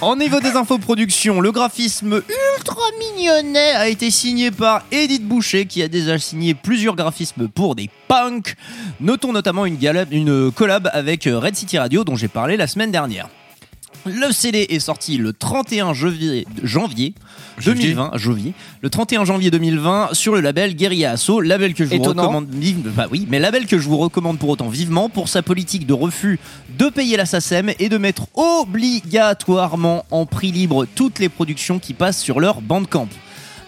En niveau des infos production, le graphisme ultra mignonnet a été signé par Edith Boucher qui a déjà signé plusieurs graphismes pour des punks. Notons notamment une, galab- une collab avec Red City Radio dont j'ai parlé la semaine dernière. Le CD est sorti le 31 janvier, janvier 2020, janvier, le 31 janvier 2020 sur le label Guerilla Asso, label que je vous recommande vivement, bah oui, mais label que je vous recommande pour autant vivement pour sa politique de refus de payer la SACEM et de mettre obligatoirement en prix libre toutes les productions qui passent sur leur Bandcamp.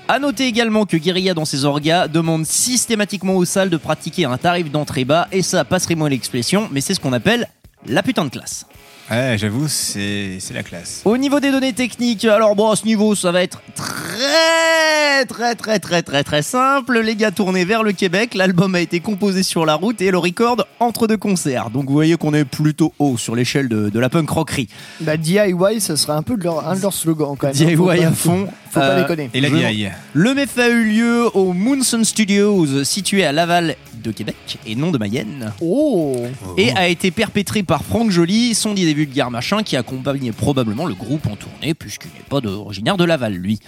A noter également que Guerilla dans ses orgas demande systématiquement aux salles de pratiquer un tarif d'entrée bas et ça passerait-moi l'expression, mais c'est ce qu'on appelle la putain de classe. Ouais, j'avoue, c'est c'est la classe. Au niveau des données techniques, alors bon, à ce niveau, ça va être très, très, très, très, très, très simple. Les gars tournés vers le Québec, l'album a été composé sur la route et le record entre deux concerts. Donc vous voyez qu'on est plutôt haut sur l'échelle de, de la punk rockerie. Bah, DIY, ça serait un peu de leur, un de leurs slogans quand même. DIY Faut pas- à fond. Faut pas Euh, déconner. Et la Je- DI. Le méfait a eu lieu au Moonson Studios, situé à Laval de Québec et non de Mayenne. Oh Et a été perpétré par Franck Joly, son idée vulgaire machin, qui accompagnait probablement le groupe en tournée, puisqu'il n'est pas originaire de Laval, lui.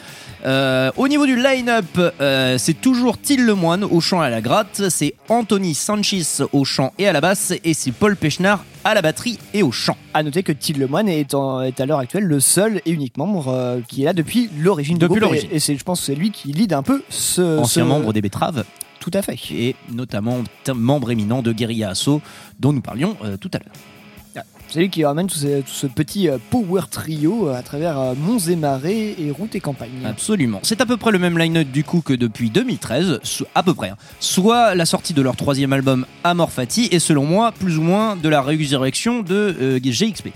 Euh, au niveau du line-up, euh, c'est toujours Till Lemoine au chant et à la gratte, c'est Anthony Sanchez au chant et à la basse, et c'est Paul Pechnard à la batterie et au chant. À noter que Till Lemoine est, en- est à l'heure actuelle le seul et unique membre euh, qui est là depuis l'origine du Depuis groupe. Et, et c'est, je pense que c'est lui qui lead un peu ce. Ancien ce- membre des Betteraves. Tout à fait. Et notamment membre éminent de Guerilla Asso, dont nous parlions euh, tout à l'heure. C'est lui qui ramène tout, ce- tout ce petit euh, power trio euh, à travers monts et marais et routes et campagnes. Absolument. C'est à peu près le même line-up du coup que depuis 2013, so- à peu près. hein. Soit la sortie de leur troisième album Amor Fati et selon moi plus ou moins de la résurrection de euh, GXP.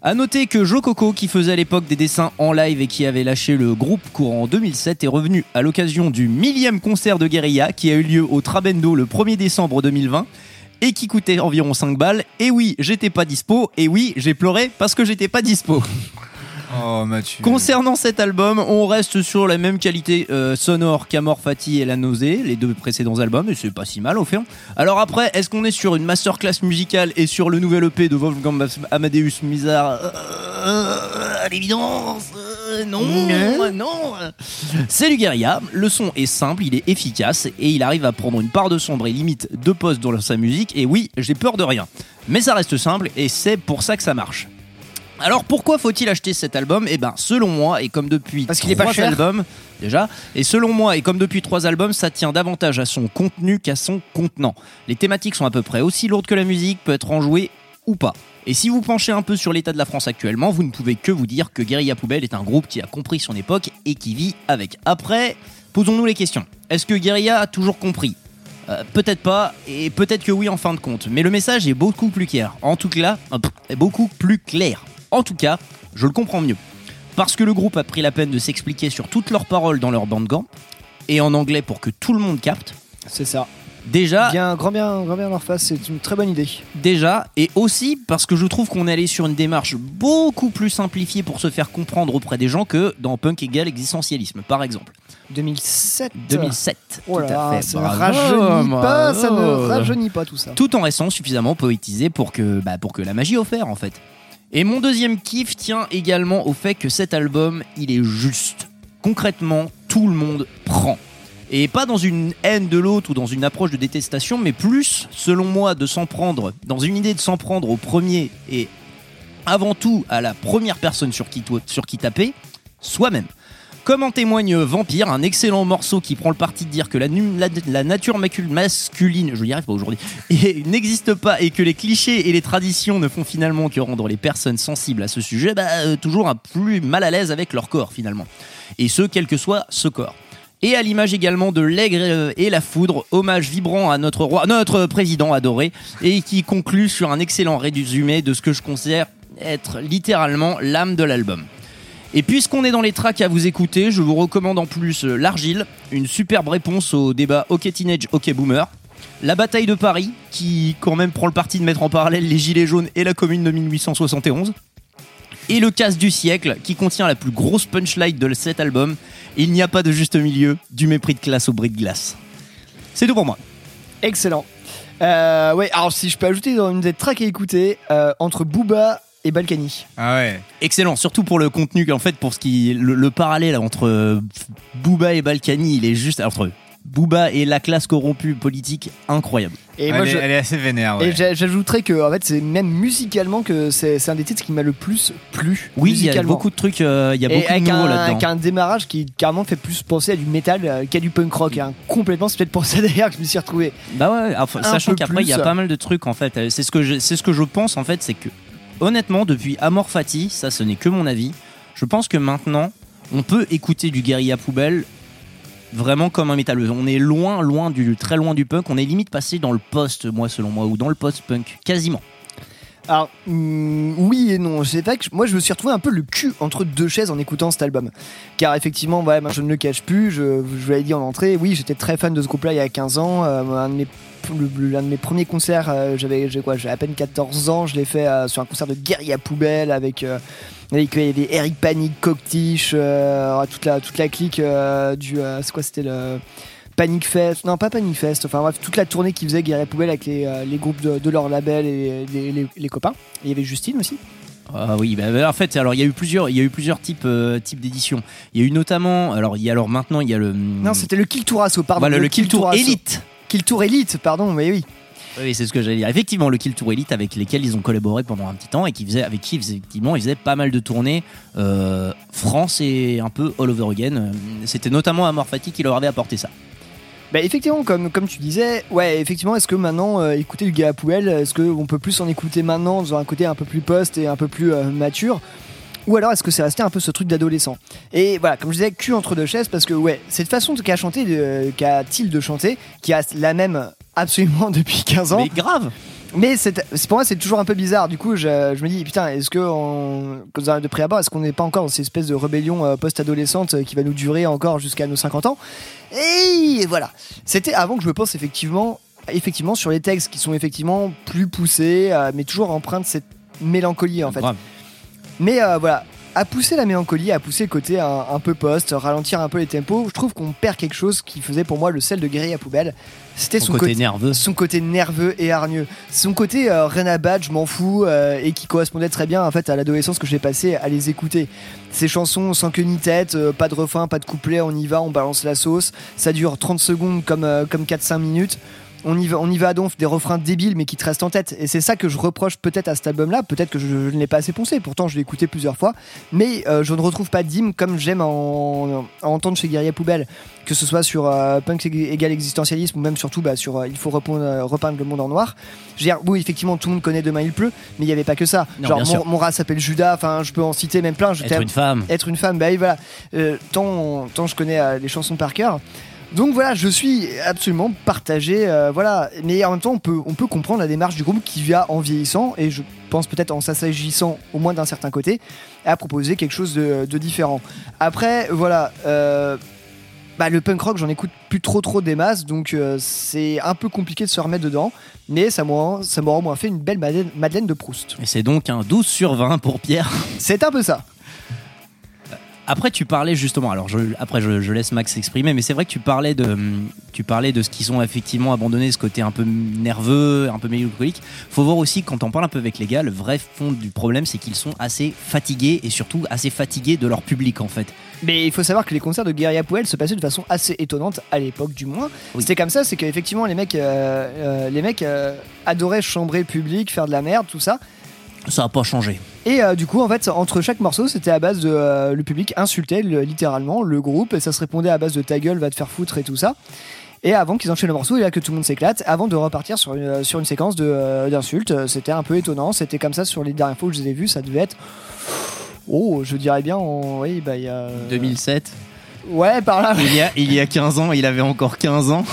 À noter que Joe Coco, qui faisait à l'époque des dessins en live et qui avait lâché le groupe courant en 2007, est revenu à l'occasion du millième concert de Guerilla qui a eu lieu au Trabendo le 1er décembre 2020 et qui coûtait environ 5 balles. Et oui, j'étais pas dispo. Et oui, j'ai pleuré parce que j'étais pas dispo. Oh, Mathieu. Concernant cet album, on reste sur la même qualité euh, sonore qu'Amor Fati et La Nausée, les deux précédents albums, et c'est pas si mal au fait. Alors après, est-ce qu'on est sur une masterclass musicale et sur le nouvel EP de Wolfgang Amadeus Mizar euh, À l'évidence, euh, non, euh, non. C'est du guérilla, le son est simple, il est efficace, et il arrive à prendre une part de sombre et limite deux postes dans sa musique, et oui, j'ai peur de rien. Mais ça reste simple, et c'est pour ça que ça marche. Alors pourquoi faut-il acheter cet album? Eh ben selon moi et comme depuis Parce qu'il est pas trois cher. albums déjà et selon moi et comme depuis trois albums ça tient davantage à son contenu qu'à son contenant. Les thématiques sont à peu près aussi lourdes que la musique peut être enjouée ou pas. Et si vous penchez un peu sur l'état de la France actuellement, vous ne pouvez que vous dire que Guerilla Poubelle est un groupe qui a compris son époque et qui vit avec. Après, posons-nous les questions. Est-ce que Guerilla a toujours compris? Euh, peut-être pas, et peut-être que oui en fin de compte, mais le message est beaucoup plus clair. En tout cas, beaucoup plus clair. En tout cas, je le comprends mieux. Parce que le groupe a pris la peine de s'expliquer sur toutes leurs paroles dans leur bandgant, et en anglais pour que tout le monde capte. C'est ça. Déjà, Bien, grand bien, grand bien leur face, c'est une très bonne idée. déjà, et aussi parce que je trouve qu'on est allé sur une démarche beaucoup plus simplifiée pour se faire comprendre auprès des gens que dans Punk égal existentialisme, par exemple. 2007. 2007. Oh tout à fait. ça ne rajeunit pas, ça ne bravo. rajeunit pas tout ça. tout en restant suffisamment poétisé pour que, bah, pour que la magie opère en fait. Et mon deuxième kiff tient également au fait que cet album, il est juste. Concrètement, tout le monde prend. Et pas dans une haine de l'autre ou dans une approche de détestation, mais plus, selon moi, de s'en prendre, dans une idée de s'en prendre au premier et avant tout à la première personne sur qui, sur qui taper, soi-même. Comme en témoigne Vampire, un excellent morceau qui prend le parti de dire que la, nature masculine, je n'y arrive pas aujourd'hui, n'existe pas et que les clichés et les traditions ne font finalement que rendre les personnes sensibles à ce sujet, bah, euh, toujours un plus mal à l'aise avec leur corps finalement. Et ce, quel que soit ce corps. Et à l'image également de l'aigle euh, et la foudre, hommage vibrant à notre roi, notre président adoré, et qui conclut sur un excellent résumé de ce que je considère être littéralement l'âme de l'album. Et puisqu'on est dans les tracks à vous écouter, je vous recommande en plus euh, L'Argile, une superbe réponse au débat OK Teenage, OK Boomer. La bataille de Paris, qui quand même prend le parti de mettre en parallèle les Gilets jaunes et la commune de 1871. Et le casse du siècle, qui contient la plus grosse punchline de cet album. Il n'y a pas de juste milieu, du mépris de classe au bris de glace. C'est tout pour moi. Excellent. Euh, alors si je peux ajouter dans une des tracks à écouter, euh, entre Booba et Balkany. Ah ouais. Excellent, surtout pour le contenu, en fait, pour ce qui le, le parallèle entre euh, Booba et Balkany, il est juste entre Booba et la classe corrompue politique incroyable. Et elle, moi, est, je- elle est assez vénère. ouais. Et j'a- j'ajouterais que en fait c'est même musicalement que c'est un des titres qui m'a le plus plu. Oui, il y a musicalement. beaucoup de trucs, euh, il y a Et beaucoup de nouveaux un, là-dedans. avec un démarrage qui carrément fait plus penser à du métal euh, qu'à du punk rock. hein. Complètement, c'est peut-être pour ça d'ailleurs que je me suis retrouvé. Bah ouais, enfin, sachant qu'après il y a pas mal de trucs en fait. C'est ce que je, c'est ce que je pense en fait, c'est que honnêtement depuis Amor Fati, ça ce n'est que mon avis. Je pense que maintenant on peut écouter du guérilla poubelle vraiment comme un métalleux. On est loin, loin du, très loin du punk. On est limite passé dans le post, moi selon moi, ou dans le post-punk, quasiment. Alors, hum, oui et non. C'est vrai que moi, je me suis retrouvé un peu le cul entre deux chaises en écoutant cet album. Car effectivement, ouais, je ne le cache plus. Je, vous l'avais dit en entrée. Oui, j'étais très fan de ce groupe-là il y a 15 ans. Euh, un, l'un de mes premiers concerts, euh, j'avais quoi à peine 14 ans. Je l'ai fait euh, sur un concert de Guerilla Poubelle avec. euh, avec Eric Panic, Cocktish, euh, toute la toute la clique du c'est quoi c'était le Panic Fest, non pas Panic Fest, enfin bref, toute la tournée qu'ils faisaient Guerilla Poubelle avec les, les groupes de, de leur label et les, les- les copains. Et il y avait Justine aussi. Ah oui, bah, bah, en fait, alors il y a eu plusieurs, il y a eu plusieurs types, euh, types d'éditions. Il y a eu notamment, alors il y a alors maintenant il y a le. Non, c'était le Kill Tour Asso, pardon. Voilà, le Kill Tour Asso. Elite. Kill Tour Elite, pardon, mais oui. Oui, c'est ce que j'allais dire. Effectivement, le Kill Tour Elite avec lesquels ils ont collaboré pendant un petit temps et qui faisait, avec qui effectivement ils faisaient pas mal de tournées euh, France et un peu all over again. C'était notamment Amor Fati qui leur avait apporté ça. Bah effectivement, comme, comme tu disais, ouais, effectivement, est-ce que maintenant, euh, écouter le gars à poubelle, est-ce qu'on peut plus en écouter maintenant dans un côté un peu plus post et un peu plus euh, mature? Ou alors est-ce que c'est resté un peu ce truc d'adolescent Et voilà, comme je disais, cul entre deux chaises, parce que ouais, cette façon qu'a chanté, de- qu'a-t-il de chanter, qui a la même absolument depuis 15 ans. Mais grave Mais pour moi, c'est toujours un peu bizarre. Du coup, je, je me dis, putain, est-ce que, de près abord, est-ce qu'on n'est pas encore dans cette espèce de rébellion euh, post-adolescente euh, qui va nous durer encore jusqu'à nos 50 ans Et voilà. C'était avant que je me pense effectivement, effectivement sur les textes qui sont effectivement plus poussés, euh, mais toujours empreints de cette mélancolie en fait. Mais euh, voilà, à pousser la mélancolie, à pousser le côté un, un peu post, ralentir un peu les tempos, je trouve qu'on perd quelque chose qui faisait pour moi le sel de Guerrier à poubelle. C'était Son son, côté nerveux. Son côté nerveux et hargneux. Son côté euh, rien à battre, je m'en fous, euh, et qui correspondait très bien en fait à l'adolescence que j'ai passé à les écouter. Ces chansons sans queue ni tête, euh, pas de refrain, pas de couplet, on y va, on balance la sauce. Ça dure 30 secondes comme, euh, comme 4-5 minutes on y va, on y va à donf, des refrains débiles mais qui te restent en tête. Et c'est ça que je reproche peut-être à cet album-là. Peut-être que je, je ne l'ai pas assez poncé. Pourtant, je l'ai écouté plusieurs fois. Mais euh, je ne retrouve pas d'hymne comme j'aime en, en entendre chez Guerrier Poubelle. Que ce soit sur euh, Punk égal existentialisme ou même surtout bah, sur euh, Il faut euh, repeindre le monde en noir. Je veux dire, oui, effectivement, tout le monde connaît Demain il pleut, mais il n'y avait pas que ça. Non, Genre, mon, rat s'appelle Judas. Enfin, je peux en citer même plein. Je Être une femme. Être une femme, bah oui, voilà. Tant, tant je connais les chansons par cœur. Donc voilà, je suis absolument partagé, euh, voilà. Mais en même temps, on peut, on peut comprendre la démarche du groupe qui va en vieillissant et je pense peut-être en s'assagissant au moins d'un certain côté à proposer quelque chose de, de différent. Après, voilà. euh, bah, le punk rock, j'en écoute plus trop trop des masses, donc euh, c'est un peu compliqué de se remettre dedans. Mais ça m'a ça m'aura au moins fait une belle Madeleine, Madeleine de Proust. Et c'est donc un 12 sur 20 pour Pierre. C'est un peu ça. Après, tu parlais justement. Alors, je, après, je, je laisse Max s'exprimer, mais c'est vrai que tu parlais de, tu parlais de ce qu'ils ont effectivement abandonné, ce côté un peu nerveux, un peu mélancolique. Faut voir aussi quand on parle un peu avec les gars, le vrai fond du problème, c'est qu'ils sont assez fatigués et surtout assez fatigués de leur public en fait. Mais il faut savoir que les concerts de Guerilla Poel se passaient de façon assez étonnante à l'époque, du moins. C'était comme ça, c'est qu'effectivement les mecs, euh, euh, les mecs euh, adoraient chambrer le public, faire de la merde, tout ça. Ça a pas changé. Et euh, du coup, en fait, entre chaque morceau, c'était à base de euh, le public insultait le- littéralement le groupe et ça se répondait à base de ta gueule, va te faire foutre et tout ça. Et avant qu'ils enchaînent le morceau, et là que tout le monde s'éclate, avant de repartir sur une, sur une séquence euh, d'insultes, Euh, c'était un peu étonnant. C'était comme ça sur les dernières fois où je les ai vus, ça devait être. Oh, je dirais bien, en- oui, bah il y a. 2007. Ouais, par là. Il y a, il y a 15 ans, il avait encore 15 ans.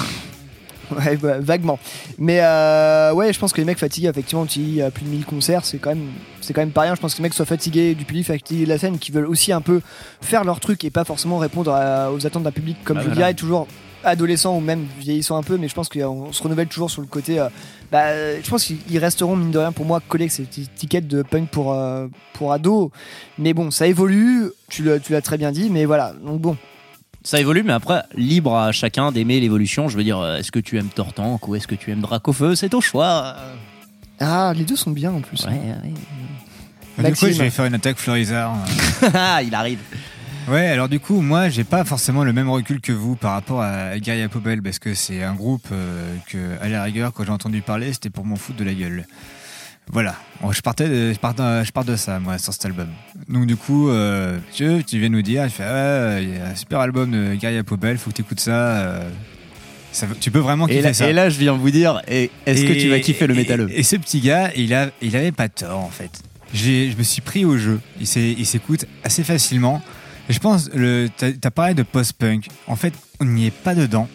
Ouais, bah, vaguement. Mais euh, ouais, je pense que les mecs fatigués, effectivement, il y a plus de 1000 concerts, c'est quand même, c'est quand même pas rien. Je pense que les mecs soient fatigués du public, fatigués de la scène, qui veulent aussi un peu faire leur truc et pas forcément répondre à- aux attentes d'un public, comme Ah, je voilà. dirais, toujours adolescent ou même vieillissant un peu. Mais je pense qu'on se renouvelle toujours sur le côté. euh, bah, je pense qu'ils resteront mine de rien pour moi collés avec cette étiquette de punk pour euh, pour ado. Mais bon, ça évolue. Tu l'as très bien dit. Mais voilà. Donc bon. Ça évolue, mais après, libre à chacun d'aimer l'évolution. Je veux dire, euh, est-ce que tu aimes Tortank ou est-ce que tu aimes Dracofeu? C'est au choix. Ah, les deux sont bien en plus. Ouais, ouais. Du coup, je vais faire une attaque Florizard. Ah, il arrive. Ouais, alors du coup, moi, j'ai pas forcément le même recul que vous par rapport à Guerilla Poubelle parce que c'est un groupe euh, que, à la rigueur, quand j'ai entendu parler, c'était pour m'en foutre de la gueule. Voilà, je partais, de, je, pars de, je pars de ça, moi, sur cet album. Donc du coup, euh, tu, tu viens nous dire, je fais, ah, il y a un super album de Guerilla Poubelle, faut que tu écoutes ça. euh, ça tu peux vraiment kiffer Et là, ça. et là, je viens vous dire, est-ce que tu vas kiffer le métalleux et, et ce petit gars, il, a, il avait pas tort en fait. Je me suis pris au jeu. Il, s'écoute assez facilement. Et je pense, t'as parlé de post-punk. En fait, on n'y est pas dedans.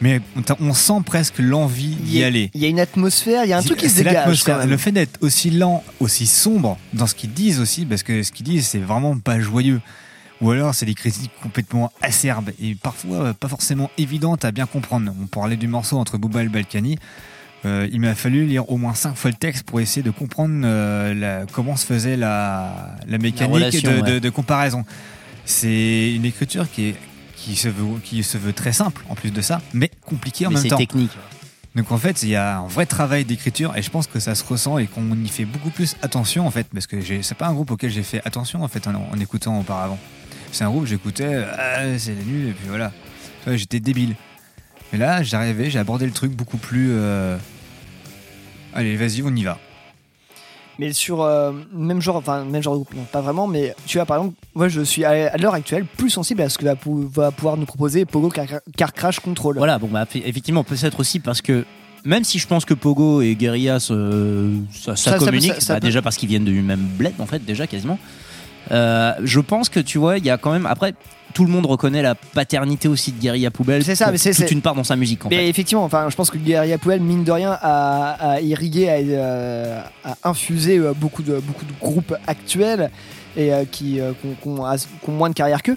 Mais on, sent presque l'envie d'y aller. Il y a une atmosphère, il y a un truc qui se dégage. quand même. Le fait d'être aussi lent, aussi sombre dans ce qu'ils disent aussi, parce que ce qu'ils disent, c'est vraiment pas joyeux. Ou alors, c'est des critiques complètement acerbes et parfois euh, pas forcément évidentes à bien comprendre. On parlait du morceau entre Booba et le Balkany. Euh, il m'a fallu lire au moins cinq fois le texte pour essayer de comprendre euh, la- comment se faisait la, la mécanique relation, de, de- ouais. de comparaison. C'est une écriture qui, est, qui, se veut, qui se veut très simple en plus de ça, mais compliquée en Mais même c'est temps. technique. Donc en fait, il y a un vrai travail d'écriture et je pense que ça se ressent et qu'on y fait beaucoup plus attention en fait, parce que c'est pas un groupe auquel j'ai fait attention en fait en, en écoutant auparavant. C'est un groupe j'écoutais, ah, c'est nul et puis voilà. J'étais débile. Mais là, j'arrivais, j'ai abordé le truc beaucoup plus. euh, Allez, vas-y, on y va. Mais sur euh, même genre, enfin même genre de groupe, non, pas vraiment, mais tu vois par exemple, moi je suis à, à l'heure actuelle plus sensible à ce que va, pou- va pouvoir nous proposer Pogo Car, Car Crash Control. Voilà, bon, bah, effectivement, peut-être aussi parce que même si je pense que Pogo et Guerilla se- ça, communique, ça- bah, déjà parce qu'ils viennent du même bled en fait, déjà quasiment. Euh, je pense que tu vois, il y a quand même. Après, tout le monde reconnaît la paternité aussi de Guerilla Poubelle. C'est ça, mais c'est- toute une part dans sa musique en Mais fait. effectivement, enfin, je pense que Guerilla Poubelle, mine de rien, a, a irrigué, a, euh, a infusé euh, beaucoup de, beaucoup de groupes actuels et euh, qui, euh, ont- moins de carrière qu'eux.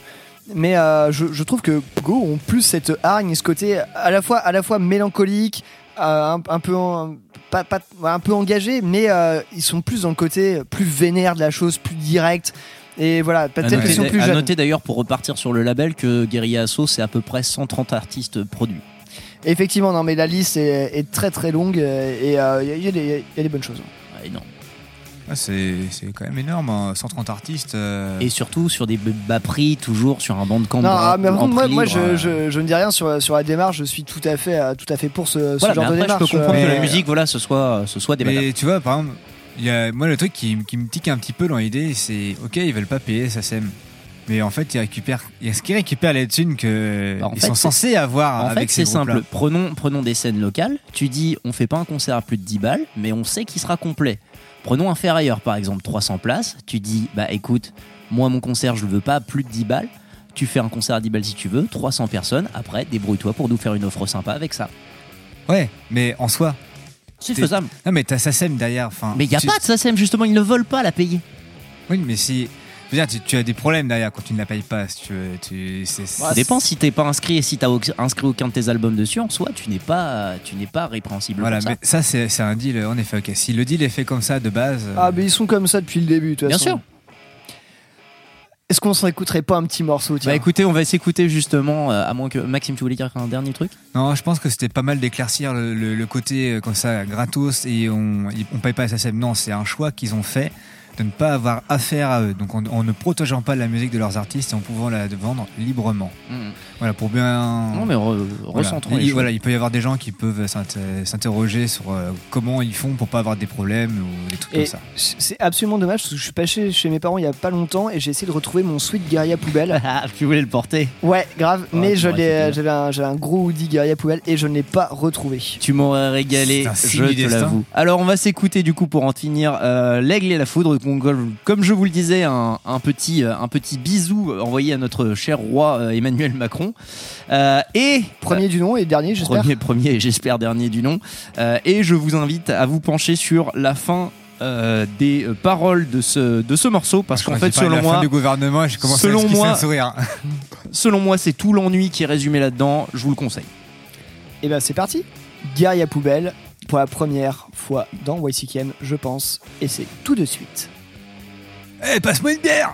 Mais euh, je, je trouve que Pogo ont plus cette hargne et ce côté à la fois, à la fois mélancolique, euh, un, un peu en- pas, pas- un peu engagé, mais euh, ils sont plus dans le côté plus vénère de la chose, plus direct. Et voilà, À peut-être qu'ils sont plus à jeunes. noter d'ailleurs pour repartir sur le label que Guerilla Asso c'est à peu près 130 artistes produits. Effectivement, non, mais la liste est, est très très longue euh, et euh, il y, a- il y a des- il y a des bonnes choses. Ouais, non. Ah, c'est c'est quand même énorme, hein, 130 artistes. euh. Et surtout sur des bas prix, toujours sur un banc de camp. Non, de- ah, mais contre, moi, moi je, euh, je, je ne dis rien sur, sur la démarche, je suis tout à fait, euh, tout à fait pour ce, ce Voilà, genre mais de démarche. je peux comprendre euh, que la mais- musique, voilà, ce soit, ce soit des Mais tu vois, par exemple, il y a, moi, le truc qui, qui me tique un petit peu dans l'idée, c'est ok, ils veulent pas payer SACEM. Mais en fait, ils récupèrent, est-ce qu'ils récupèrent les thunes que Bah, en ils fait, sont c'est- censés avoir En avec fait, c'est ces groupes-là simple. Prenons, prenons des scènes locales. Tu dis, on fait pas un concert à plus de 10 balles, mais on sait qu'il sera complet. Prenons un ferrailleur, par exemple, 300 places. Tu dis, bah écoute, moi, mon concert, je le veux pas plus de 10 balles. Tu fais un concert à 10 balles si tu veux, 300 personnes. Après, débrouille-toi pour nous faire une offre sympa avec ça. Ouais, mais en soi. C'est faisable. Non, mais t'as SACEM derrière. Enfin, Mais il n'y a tu- pas de SACEM, justement, ils ne veulent pas la payer. Oui, mais si. Je veux dire, tu, tu as des problèmes derrière quand tu ne la payes pas. Si tu, veux, tu, c'est- Ça dépend si t'es pas inscrit et si t'as inscrit aucun de tes albums dessus, en soi, tu n'es pas, tu n'es pas répréhensible. Voilà, ça. mais ça, c'est c'est un deal, en effet. ok. Si le deal est fait comme ça de base. euh, Ah, mais ils sont comme ça depuis le début, de toute Bien façon. sûr. Est-ce qu'on s'en écouterait pas un petit morceau tiens Bah écoutez, on va s'écouter justement, euh, à moins que Maxime, tu voulais dire un dernier truc? Non, je pense que c'était pas mal d'éclaircir le, le- le côté euh, comme ça gratos et on, on paye pas SACEM. Non, c'est un choix qu'ils ont fait de ne pas avoir affaire à eux. Donc en, en ne protégeant pas la musique de leurs artistes et en pouvant la vendre librement. Voilà, pour bien. Non, mais re- Voilà. recentrons choses. voilà, il peut y avoir des gens qui peuvent s'inter- s'interroger sur euh, comment ils font pour pas avoir des problèmes ou des trucs Et comme ça. c'est absolument dommage parce que je suis passé chez mes parents il y a pas longtemps et j'ai essayé de retrouver mon sweat Guerilla Poubelle. Ah, tu voulais le porter Ouais, grave, mais j'avais un, gros hoodie Guerilla Poubelle et je ne l'ai pas retrouvé. Tu m'aurais régalé, je te l'avoue. Alors on va s'écouter du coup pour en finir euh, l'aigle et la foudre. Donc, comme- je vous le disais, un, un petit, un petit bisou envoyé à notre cher roi euh, Emmanuel Macron. Euh, et Premier du nom et dernier, j'espère. Premier, premier et j'espère dernier du nom. Euh, et je vous invite à vous pencher sur la fin euh, des euh, paroles de ce, de ce morceau parce qu'en fait, selon moi, du gouvernement, à selon moi, un sourire. selon moi, c'est tout l'ennui qui est résumé là-dedans. Je vous le conseille. Et ben c'est parti. Guerilla Poubelle pour la première fois dans YCKM, je pense, et c'est tout de suite. Eh, passe-moi une bière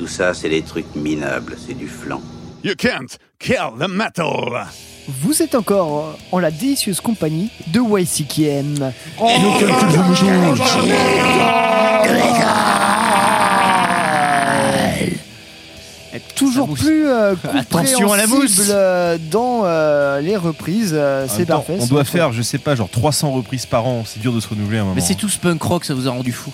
Tout ça, c'est des trucs minables, c'est du flan. You can't kill the metal. Vous êtes encore en la délicieuse compagnie de YCKM. Toujours plus euh, Attention à la mousse. euh, dans euh, les reprises, euh, En c'est parfait. On doit faire, je sais pas, genre 300 reprises par an. C'est dur de se renouveler à un moment. Mais c'est tous punk rock, ça vous a rendu fou.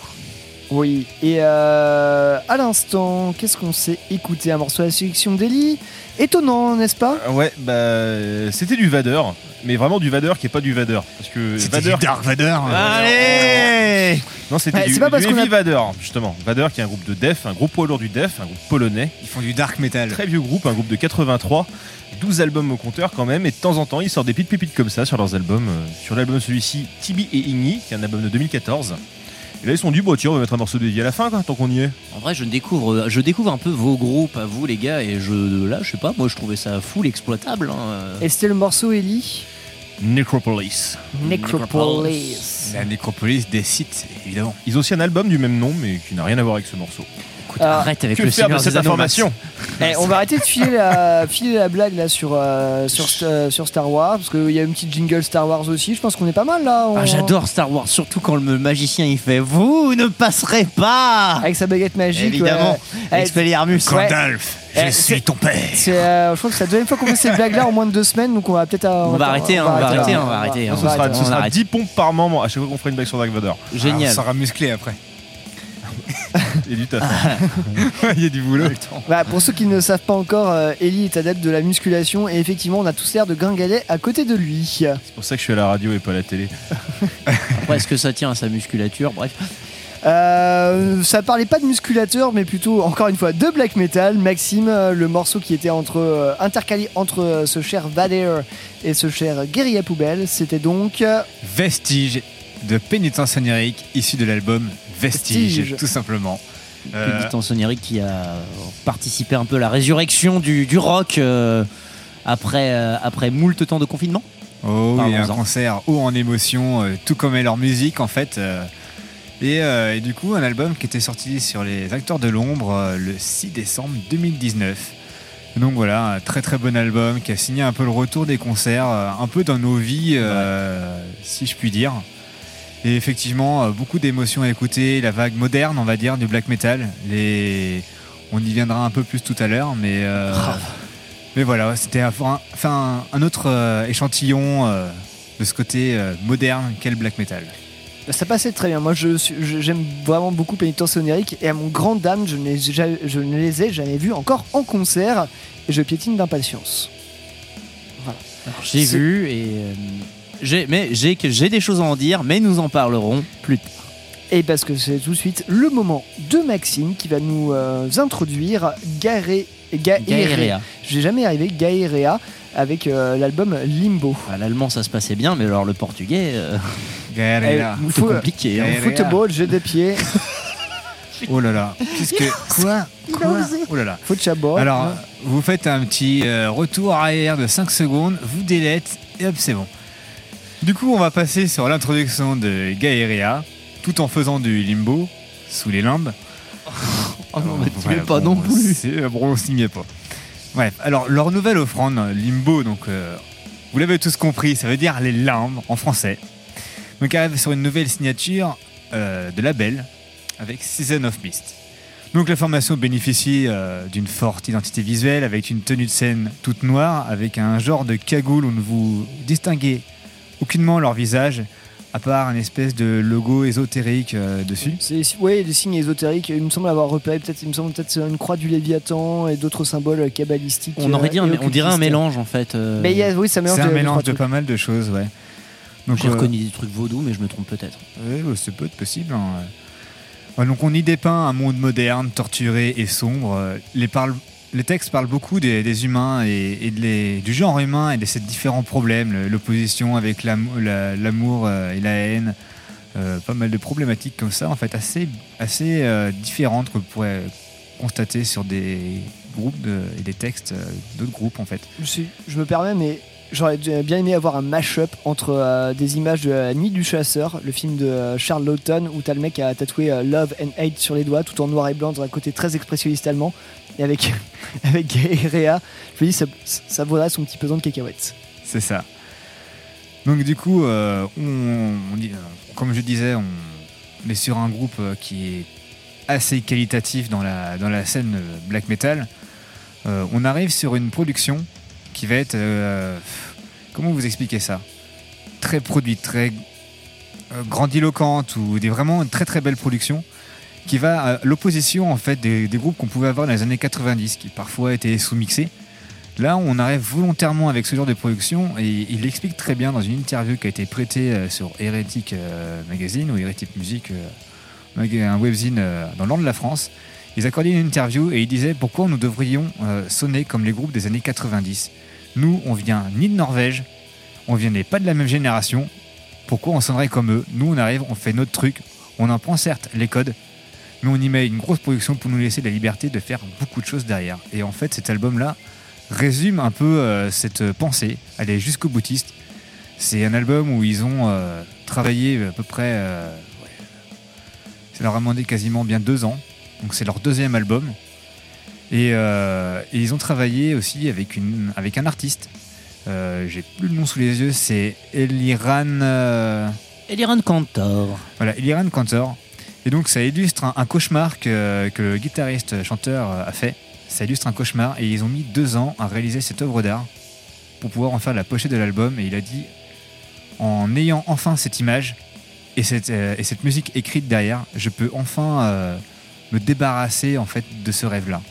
Oui, et euh, à l'instant, qu'est-ce qu'on s'est écouté? Un morceau à la sélection d'Eli Étonnant, n'est-ce pas? Ah Ouais, bah euh, c'était du Vader, mais vraiment du Vader qui est pas du Vader, parce que C'était Vader. du Dark Vader. Allez Non, c'était Ouais, du, c'est pas parce du qu'on a- Heavy Vader, justement. Vader qui est un groupe de def, un groupe poids lourd du def, un groupe polonais, Ils font du dark metal. très vieux groupe, un groupe de 83, 12 albums au compteur quand même, et de temps en temps ils sortent des petites pépites comme ça sur leurs albums. Euh, Sur l'album celui-ci, Tibi et Igni, qui est un album de 2014. Et là ils sont dit, bon tiens, on va mettre un morceau de Heavy à la fin, quoi, tant qu'on y est. En vrai, je découvre, je découvre un peu vos groupes à vous, les gars, et je, là, je sais pas, moi, je trouvais ça full exploitable. hein. Et c'était le morceau Eli Necropolis. Necropolis. La nécropolis des sites, évidemment. Ils ont aussi un album du même nom, mais qui n'a rien à voir avec ce morceau. Écoute, Ah, arrête avec que le faire Seigneur de des cette Anneaux, information Eh, on va arrêter de filer la, filer la blague là sur, euh, sur, euh, sur Star Wars, parce qu'il y a une petite jingle Star Wars aussi, je pense qu'on est pas mal là. on- Ah, j'adore Star Wars, surtout quand le magicien il fait Vous ne passerez pas Avec sa baguette magique. Évidemment, ouais. Expelliarmus. Gandalf, je c'est- suis ton père. Euh, je crois que c'est la deuxième fois qu'on fait ces blagues-là en moins de deux semaines, donc on va peut-être. euh, On va arrêter, hein, on va arrêter, là. on va arrêter, hein. ce va sera, arrêter, ce on sera arrête. 10 pompes par membre à chaque fois qu'on fera une blague sur Dark Vader. Génial. Ah, on sera musclé après. Il y a du taf. Il y a du boulot. Bah, pour ceux qui ne savent pas encore, euh, Ellie est adepte de la musculation et effectivement, on a tous l'air de gringalet à côté de lui. C'est pour ça que je suis à la radio et pas à la télé. Après, est-ce que ça tient à sa musculature? Bref. Euh, ça parlait pas de musculateur, mais plutôt, encore une fois, de black metal. Maxime, euh, le morceau qui était entre, euh, intercalé entre euh, ce cher Vader et ce cher guérilla poubelle, c'était donc. Vestige de pénitence onirique issu de l'album Vestige, Vestige. tout simplement. Euh, Pénitence onirique qui a participé un peu à la résurrection du, du rock euh, après, euh, après moult temps de confinement. Oh oui, un concert haut en émotion, euh, tout comme est leur musique en fait. et, et du coup, un album qui était sorti sur les Acteurs de l'Ombre le 6 décembre 2019. Donc voilà, un très très bon album qui a signé un peu le retour des concerts, un peu dans nos vies, si je puis dire. Et effectivement, euh, beaucoup d'émotions à écouter, la vague moderne, on va dire, du black metal. Les... On y viendra un peu plus tout à l'heure, mais, euh, mais voilà, c'était un, enfin, un autre euh, échantillon euh, de ce côté euh, moderne qu'est le black metal. Ça passait très bien. Moi, je suis- je- j'aime vraiment beaucoup Pénitence onirique et à mon grand dame, je, je ne les ai jamais vus encore en concert et je piétine d'impatience. Voilà. J'ai vu et. euh, j'ai, mais j'ai, que- j'ai des choses à en dire, mais nous en parlerons plus tard. Et parce que c'est tout de suite le moment de Maxime qui va nous euh, introduire Garé, Gaerea. Gaerea. Je vais jamais y arriver, Gaerea, avec euh, l'album Limbo. À l'allemand, ça se passait bien, mais alors le portugais, euh, Gaerea. Eh, c'est faut- compliqué. hein. Gaerea. Football, jeu de pied, Oh là là, qu'est-ce que. Quoi Quoi Oh là là. football. Alors, vous faites un petit euh, retour arrière de 5 secondes, vous délète et hop, c'est bon. Du coup, on va passer sur l'introduction de Gaerea, tout en faisant du limbo sous les limbes. Oh non, mais tu veux pas bon, non plus. euh, Bon, on met pas. Bref, alors leur nouvelle offrande, Limbo, donc euh, vous l'avez tous compris, ça veut dire les limbes en français. Donc arrive sur une nouvelle signature euh, de label avec Season of Mist. Donc la formation bénéficie euh, d'une forte identité visuelle avec une tenue de scène toute noire, avec un genre de cagoule où ne vous distinguez aucunement leur visage, à part une espèce de logo ésotérique euh, dessus. C'est ouais, des signes ésotériques. Il me semble avoir repéré peut-être, il me semble peut-être une croix du Léviathan et d'autres symboles kabbalistiques. On aurait dit, euh, un- on dirait un mélange en fait. euh. Mais il y a- oui, ça mélange. C'est un de- mélange de pas mal de choses, ouais. Donc, J'ai euh, reconnu des trucs vaudous, mais je me trompe peut-être. Ouais, c'est peut être possible. hein. Donc on y dépeint un monde moderne, torturé et sombre. Euh, Les, les textes parlent beaucoup des, humains et, du genre humain et de ces différents problèmes, l'opposition avec l'am- la- l'amour euh, et la haine. Euh, pas mal de problématiques comme ça, en fait, assez, assez euh, différentes que vous pourrez constater sur des groupes et des textes d'autres groupes en fait. Je me permets, mais j'aurais bien aimé avoir un mash-up entre euh, des images de La Nuit du Chasseur, le film de euh, Charles Lawton, où t'as le mec a tatoué euh, Love and Hate sur les doigts, tout en noir et blanc, dans un côté très expressionniste allemand, et avec, avec Rea. Je me dis, ça, ça vaudrait son petit pesant de cacahuètes. C'est ça. Donc du coup, comme je disais, on, on est sur un groupe qui est assez qualitatif dans la, dans la scène black metal. On arrive sur une production qui va être... euh, comment vous expliquer ça? Très produite, très euh, grandiloquente, ou des vraiment très très belles productions qui va à l'opposition en fait des, groupes qu'on pouvait avoir dans les années 90 qui parfois étaient sous-mixés Là, on arrive volontairement avec ce genre de production et il l'explique très bien dans une interview qui a été prêtée euh, sur Heretic Magazine ou Heretic Music, un webzine dans nord de la France. Ils accordaient une interview et ils disaient pourquoi nous devrions sonner comme les groupes des années 90. Nous, on vient ni de Norvège, on vient pas de la même génération. Pourquoi on sonnerait comme eux? Nous, on arrive, on fait notre truc, on en prend certes les codes, mais on y met une grosse production pour nous laisser la liberté de faire beaucoup de choses derrière. Et en fait, cet album-là résume un peu euh, cette pensée. Elle est jusqu'au boutiste. C'est un album où ils ont euh, travaillé à peu près. euh, ça leur a demandé quasiment bien deux ans. Donc c'est leur deuxième album. Et, euh, et ils ont travaillé aussi avec, une, avec un artiste. Euh, J'ai plus le nom sous les yeux, c'est Eliran. euh, Eliran Cantor. voilà, Eliran Cantor. Et donc ça illustre un, un cauchemar que, que le guitariste chanteur euh, a fait. Ça illustre un cauchemar et ils ont mis deux ans à réaliser cette œuvre d'art pour pouvoir en faire la pochette de l'album. Et il a dit, en ayant enfin cette image et cette, euh, et cette musique écrite derrière, je peux enfin euh, me débarrasser en fait de ce rêve-là.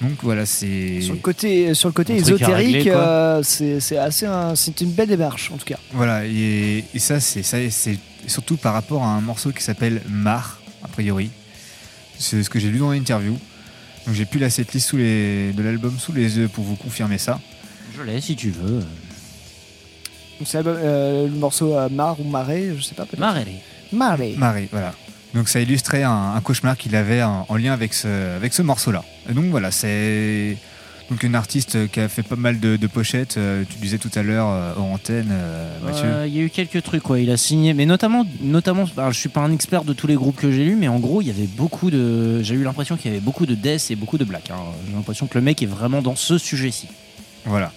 Donc voilà, c'est Sur le côté, sur le côté ésotérique, euh, c'est c'est assez, un- c'est une belle démarche en tout cas. Voilà, et, et ça, c'est ça, c'est surtout par rapport à un morceau qui s'appelle Mar, a priori. C'est ce que j'ai lu dans l'interview. Donc j'ai plus la setlist sous les, de l'album sous les yeux pour vous confirmer ça. Je l'ai si tu veux. Donc c'est l'album- euh, le morceau euh, Mar ou Marée, je sais pas. peut-être. Marée. Marée. Marie, voilà. Donc ça illustrait un, un cauchemar qu'il avait en, en lien avec ce, avec ce morceau-là. Donc voilà, c'est donc une artiste qui a fait pas mal de, de pochettes. euh, tu disais tout à l'heure euh, en antenne, euh, Mathieu. Euh, Il y a eu quelques trucs. Il a signé, mais notamment, notamment, alors, je suis pas un expert de tous les groupes que j'ai lus, mais en gros, il y avait beaucoup de. J'ai eu l'impression qu'il y avait beaucoup de death et beaucoup de black. hein. J'ai l'impression que le mec est vraiment dans ce sujet-ci. Voilà.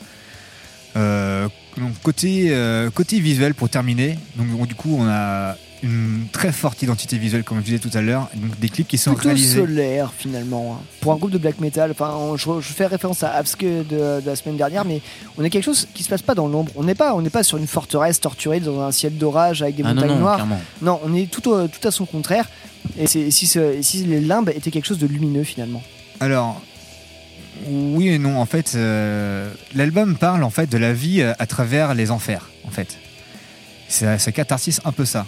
Donc côté, côté visuel pour terminer, donc du coup on a une très forte identité visuelle comme je disais tout à l'heure, donc des clips qui sont Plutôt réalisés. solaire finalement. hein. Pour un groupe de black metal, enfin, on- je, je fais référence à Abske de, de la semaine dernière, mais on est quelque chose qui se passe pas dans l'ombre. On n'est pas, on n'est pas sur une forteresse torturée dans un ciel d'orage avec des Ah montagnes non, noires. clairement. Non, on est tout, au- tout à son contraire. Et si, ce- si les limbes étaient quelque chose de lumineux finalement. Alors oui et non en fait, euh, l'album parle en fait de la vie euh, à travers les enfers en fait. C'est ça catharsis un peu ça.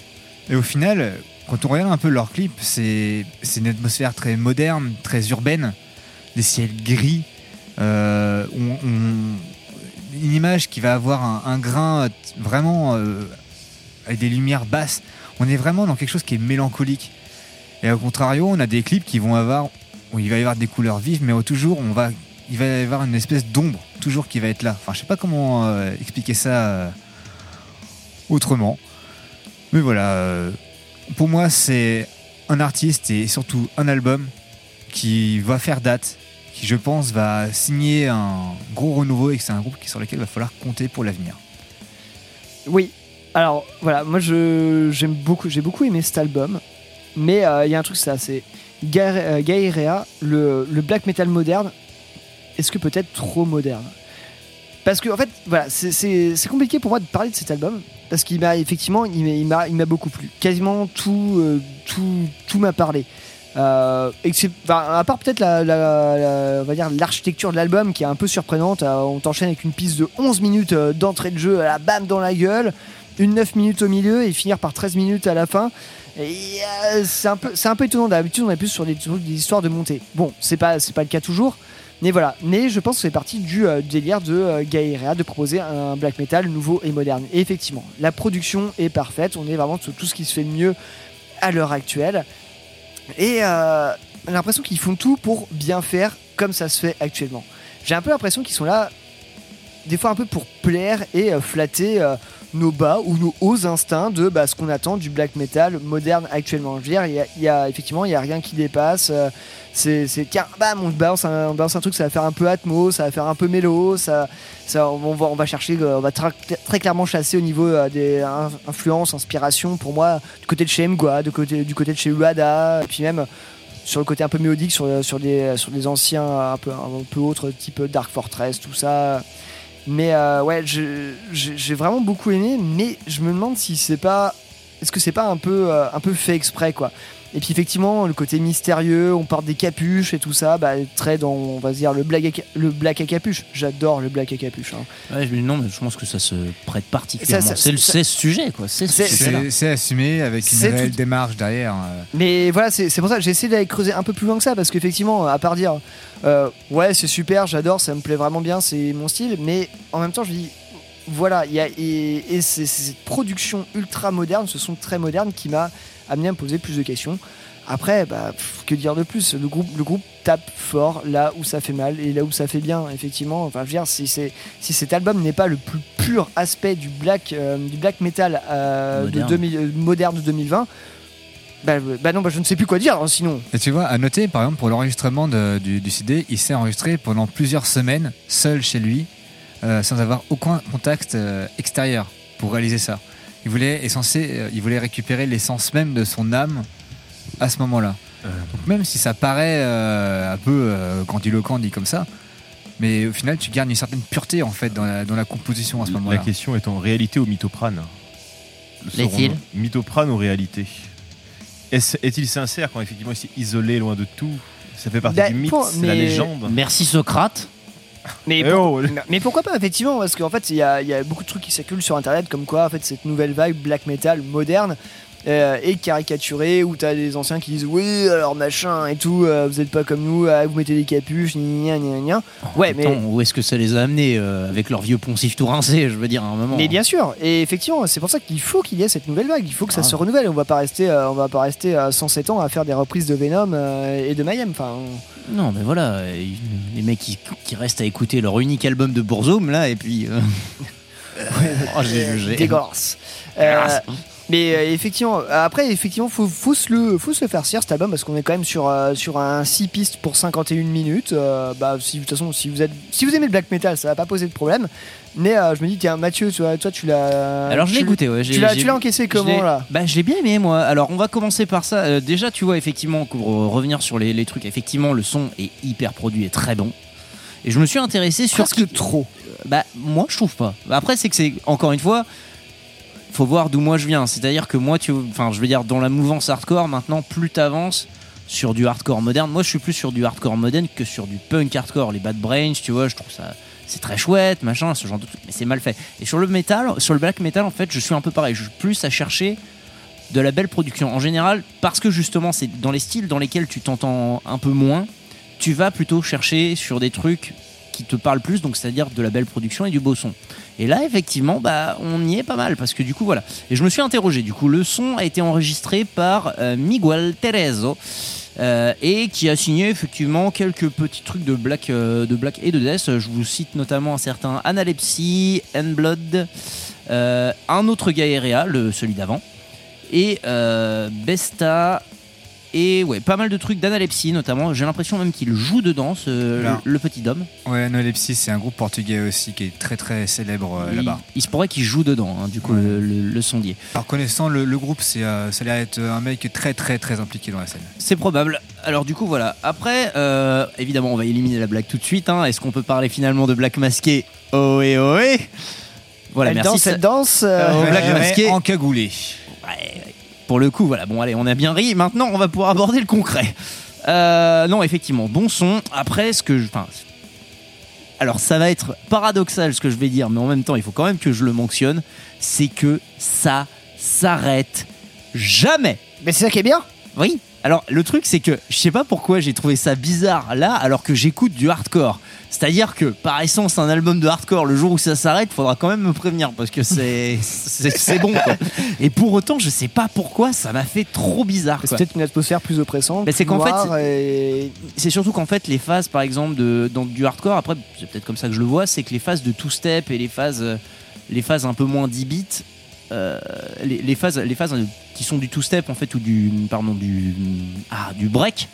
Et au final, quand on regarde un peu leurs clips, c'est une atmosphère très moderne, très urbaine, des ciels gris, euh, une image qui va avoir un, grain euh, vraiment euh, avec des lumières basses. On est vraiment dans quelque chose qui est mélancolique. Et au contrario, on a des clips qui vont avoir, où il va y avoir des couleurs vives, mais toujours on va, il va y avoir une espèce d'ombre toujours qui va être là. Enfin, je sais pas comment expliquer ça autrement. Mais voilà, euh, pour moi, c'est un artiste et surtout un album qui va faire date, qui je pense va signer un gros renouveau et que c'est un groupe sur lequel il va falloir compter pour l'avenir. Oui. Alors voilà, moi beaucoup, j'ai beaucoup aimé cet album, mais euh, il y a un truc c'est Gaia euh, Gaia Rea, le, black metal moderne. Est-ce que peut-être trop moderne? Parce que en fait, voilà, c'est compliqué pour moi de parler de cet album parce qu'il m'a effectivement, il m'a- beaucoup plu. Quasiment tout euh, tout tout m'a parlé. Euh, à part peut-être la, on va dire l'architecture de l'album qui est un peu surprenante, euh, on t'enchaîne avec une piste de 11 minutes d'entrée de jeu à la bam dans la gueule, une 9 minutes au milieu et finir par 13 minutes à la fin. C'est un peu c'est un peu étonnant d'habitude on est plus sur des, des histoires de montée. Bon, c'est pas c'est pas le cas toujours. Mais voilà, mais je pense que c'est parti du euh, délire de euh, de proposer un black metal nouveau et moderne. Et effectivement, la production est parfaite, on est vraiment sur tout ce qui se fait de mieux à l'heure actuelle. Et euh, l'impression qu'ils font tout pour bien faire comme ça se fait actuellement. J'ai un peu l'impression qu'ils sont là, des fois un peu pour plaire et euh, flatter nos bas ou nos hauts instincts de bah, ce qu'on attend du black metal moderne actuellement. Je veux dire, y a, y a- effectivement, il n'y a rien qui dépasse. euh, c'est, tiens, bam, on balance, un, on balance un truc, ça va faire un peu atmo, ça va faire un peu mélo, ça, on, va, chercher, euh, on va très clairement chasser au niveau euh, des in- influences, inspirations, pour moi, du côté de chez Mgwa, du côté, du côté de chez Uada, et puis même sur le côté un peu mélodique, sur, sur des anciens un peu, un peu autres, type Dark Fortress, tout ça. Mais euh, ouais, j'ai vraiment beaucoup aimé, mais je me demande si c'est pas. Est-ce que c'est pas un peu, euh, un peu fait exprès, quoi Et puis effectivement, le côté mystérieux, on porte des capuches et tout ça, bah, très dans, on va dire, le black à, le black à capuche. J'adore le black à capuche. hein. Ouais, je- non, mais je pense que ça se prête particulièrement. C'est le ce sujet, quoi. C'est ce C'est- sujet-là. C'est c'est assumé avec une C'est réelle tout- démarche derrière. euh. Mais voilà, c'est pour ça que j'ai essayé d'aller creuser un peu plus loin que ça, parce qu'effectivement, à part dire, euh, ouais, c'est super, j'adore, ça me plaît vraiment bien, c'est mon style, mais en même temps, je dis, voilà, il y a, et, et c'est c'est cette production ultra moderne, ce son très moderne qui m'a amené à me poser plus de questions. Après, bah, pff, que dire de plus? Le groupe, le groupe tape fort là où ça fait mal et là où ça fait bien, effectivement. Enfin, je veux dire, si, cet album n'est pas le plus pur aspect du black, euh, du black metal euh, de Moderne. 2000 euh, moderne de 2020, bah, bah non, bah, je ne sais plus quoi dire hein, sinon. Et tu vois, à noter, par exemple, pour l'enregistrement du, du CD, il s'est enregistré pendant plusieurs semaines, seul chez lui, sans avoir aucun contact extérieur pour réaliser ça. Il voulait, est censé, euh, il voulait récupérer l'essence même de son âme à ce moment-là. Donc même si ça paraît euh, un peu euh, grandiloquent dit comme ça, mais au final, tu gardes une certaine pureté en fait dans la, dans la composition à ce La moment-là. question est en réalité ou mythoprane L'est-il Mythoprane ou réalité Est-ce- Est-il sincère quand effectivement il s'est isolé loin de tout? Ça fait partie Bah, du mythe, pour- c'est la légende. Merci Socrate. Mais, Eh pour- oh, mais pourquoi pas effectivement parce qu'en fait il y a, il y a beaucoup de trucs qui circulent sur internet comme quoi en fait cette nouvelle vague black metal moderne euh, est caricaturée où t'as des anciens qui disent oui alors machin et tout euh, vous êtes pas comme nous ah, vous mettez des capuches gna gna gna gna ouais mais Attends, où est-ce que ça les a amenés euh, avec leur vieux poncif tout rincé Je veux dire, à un moment. mais bien sûr et effectivement c'est pour ça qu'il faut qu'il y ait cette nouvelle vague il faut que ça Ah. se renouvelle on va pas rester euh, on va pas rester à 107 ans à faire des reprises de Venom euh, et de Mayhem enfin Non, mais voilà, les mecs qui, qui restent à écouter leur unique album de Bourzoum, là, et puis. euh, oh, j'ai jugé. dégueulasse. Euh, mais euh, effectivement, après, effectivement, faut, faut, se le, faut se le faire cire cet album parce qu'on est quand même sur, euh, sur un 6 pistes pour 51 minutes. Euh, bah, si, de toute façon, si vous, êtes, si vous aimez le black metal, ça va pas poser de problème. Mais je me dis, tiens, Mathieu, tu toi, tu l'as. Alors je l'ai écouté, ouais. Tu l'as j'ai- tu l'as encaissé comment là? Bah je l'ai bien aimé moi. Alors on va commencer par ça. Déjà tu vois effectivement pour revenir sur les, les trucs, effectivement le son est hyper produit et très bon. Et je me suis intéressé sur Presque trop. Bah moi je trouve pas. Après c'est que c'est encore une fois faut voir d'où moi je viens. C'est-à-dire que moi tu enfin je veux dire dans la mouvance hardcore maintenant plus t'avances sur du hardcore moderne. Moi je suis plus sur du hardcore moderne que sur du punk hardcore. Les Bad Brains, tu vois, je trouve ça c'est très chouette, machin, ce genre de truc, mais c'est mal fait. Et sur le metal, sur le black metal, en fait, je suis un peu pareil. Je suis plus à chercher de la belle production. En général, parce que justement, c'est dans les styles dans lesquels tu t'entends un peu moins, tu vas plutôt chercher sur des trucs qui te parlent plus, donc c'est-à-dire de la belle production et du beau son. Et là, effectivement, bah, on y est pas mal, parce que du coup, voilà. Et je me suis interrogé, du coup, le son a été enregistré par euh, Miguel Terezo, euh, et qui a signé effectivement quelques petits trucs de black, euh, de black et de death. Je vous cite notamment un certain Analepsy, Blood, euh, un autre Gaerea, le, celui d'avant, et euh, Besta, et ouais, pas mal de trucs d'Analepsy notamment. J'ai l'impression même qu'il joue dedans, ce- le, le petit Dom. Ouais, Nolepsy, c'est un groupe portugais aussi qui est très très célèbre euh, là-bas. Il, se pourrait qu'il joue dedans, hein, du coup, le, le- le sondier. Alors connaissant le, le groupe, c'est, euh, ça a l'air d'être un mec très très très impliqué dans la scène. C'est probable. Alors du coup voilà. Après, euh, évidemment, on va éliminer la blague tout de suite. hein. Est-ce qu'on peut parler finalement de Black Masqué Ohé ohé? Voilà, Elle merci. danse, elle danse. euh, Euh, Black Masqué. Encagoulé. Pour le coup, voilà. Bon, allez, on a bien ri. Maintenant, on va pouvoir aborder le concret. Euh, non, effectivement, bon son. Après, ce que je. Enfin, alors, ça va être paradoxal ce que je vais dire, mais en même temps, il faut quand même que je le mentionne. C'est que ça s'arrête jamais. Mais c'est ça qui est bien. Oui. Alors le truc c'est que je sais pas pourquoi j'ai trouvé ça bizarre là alors que j'écoute du hardcore. C'est-à-dire que par essence un album de hardcore le jour où ça s'arrête, faudra quand même me prévenir parce que c'est c'est bon quoi. Et pour autant je sais pas pourquoi ça m'a fait trop bizarre. C'est peut-être une atmosphère plus oppressante. Mais c'est qu'en fait, et- C'est surtout qu'en fait, les phases, par exemple, de, dans du hardcore, après, c'est peut-être comme ça que je le vois, c'est que les phases de two-step et les phases, euh, les phases un peu moins 10 bits, euh, les, les phases, les phases euh, qui sont du two-step, en fait, ou du, pardon, du, ah, du break,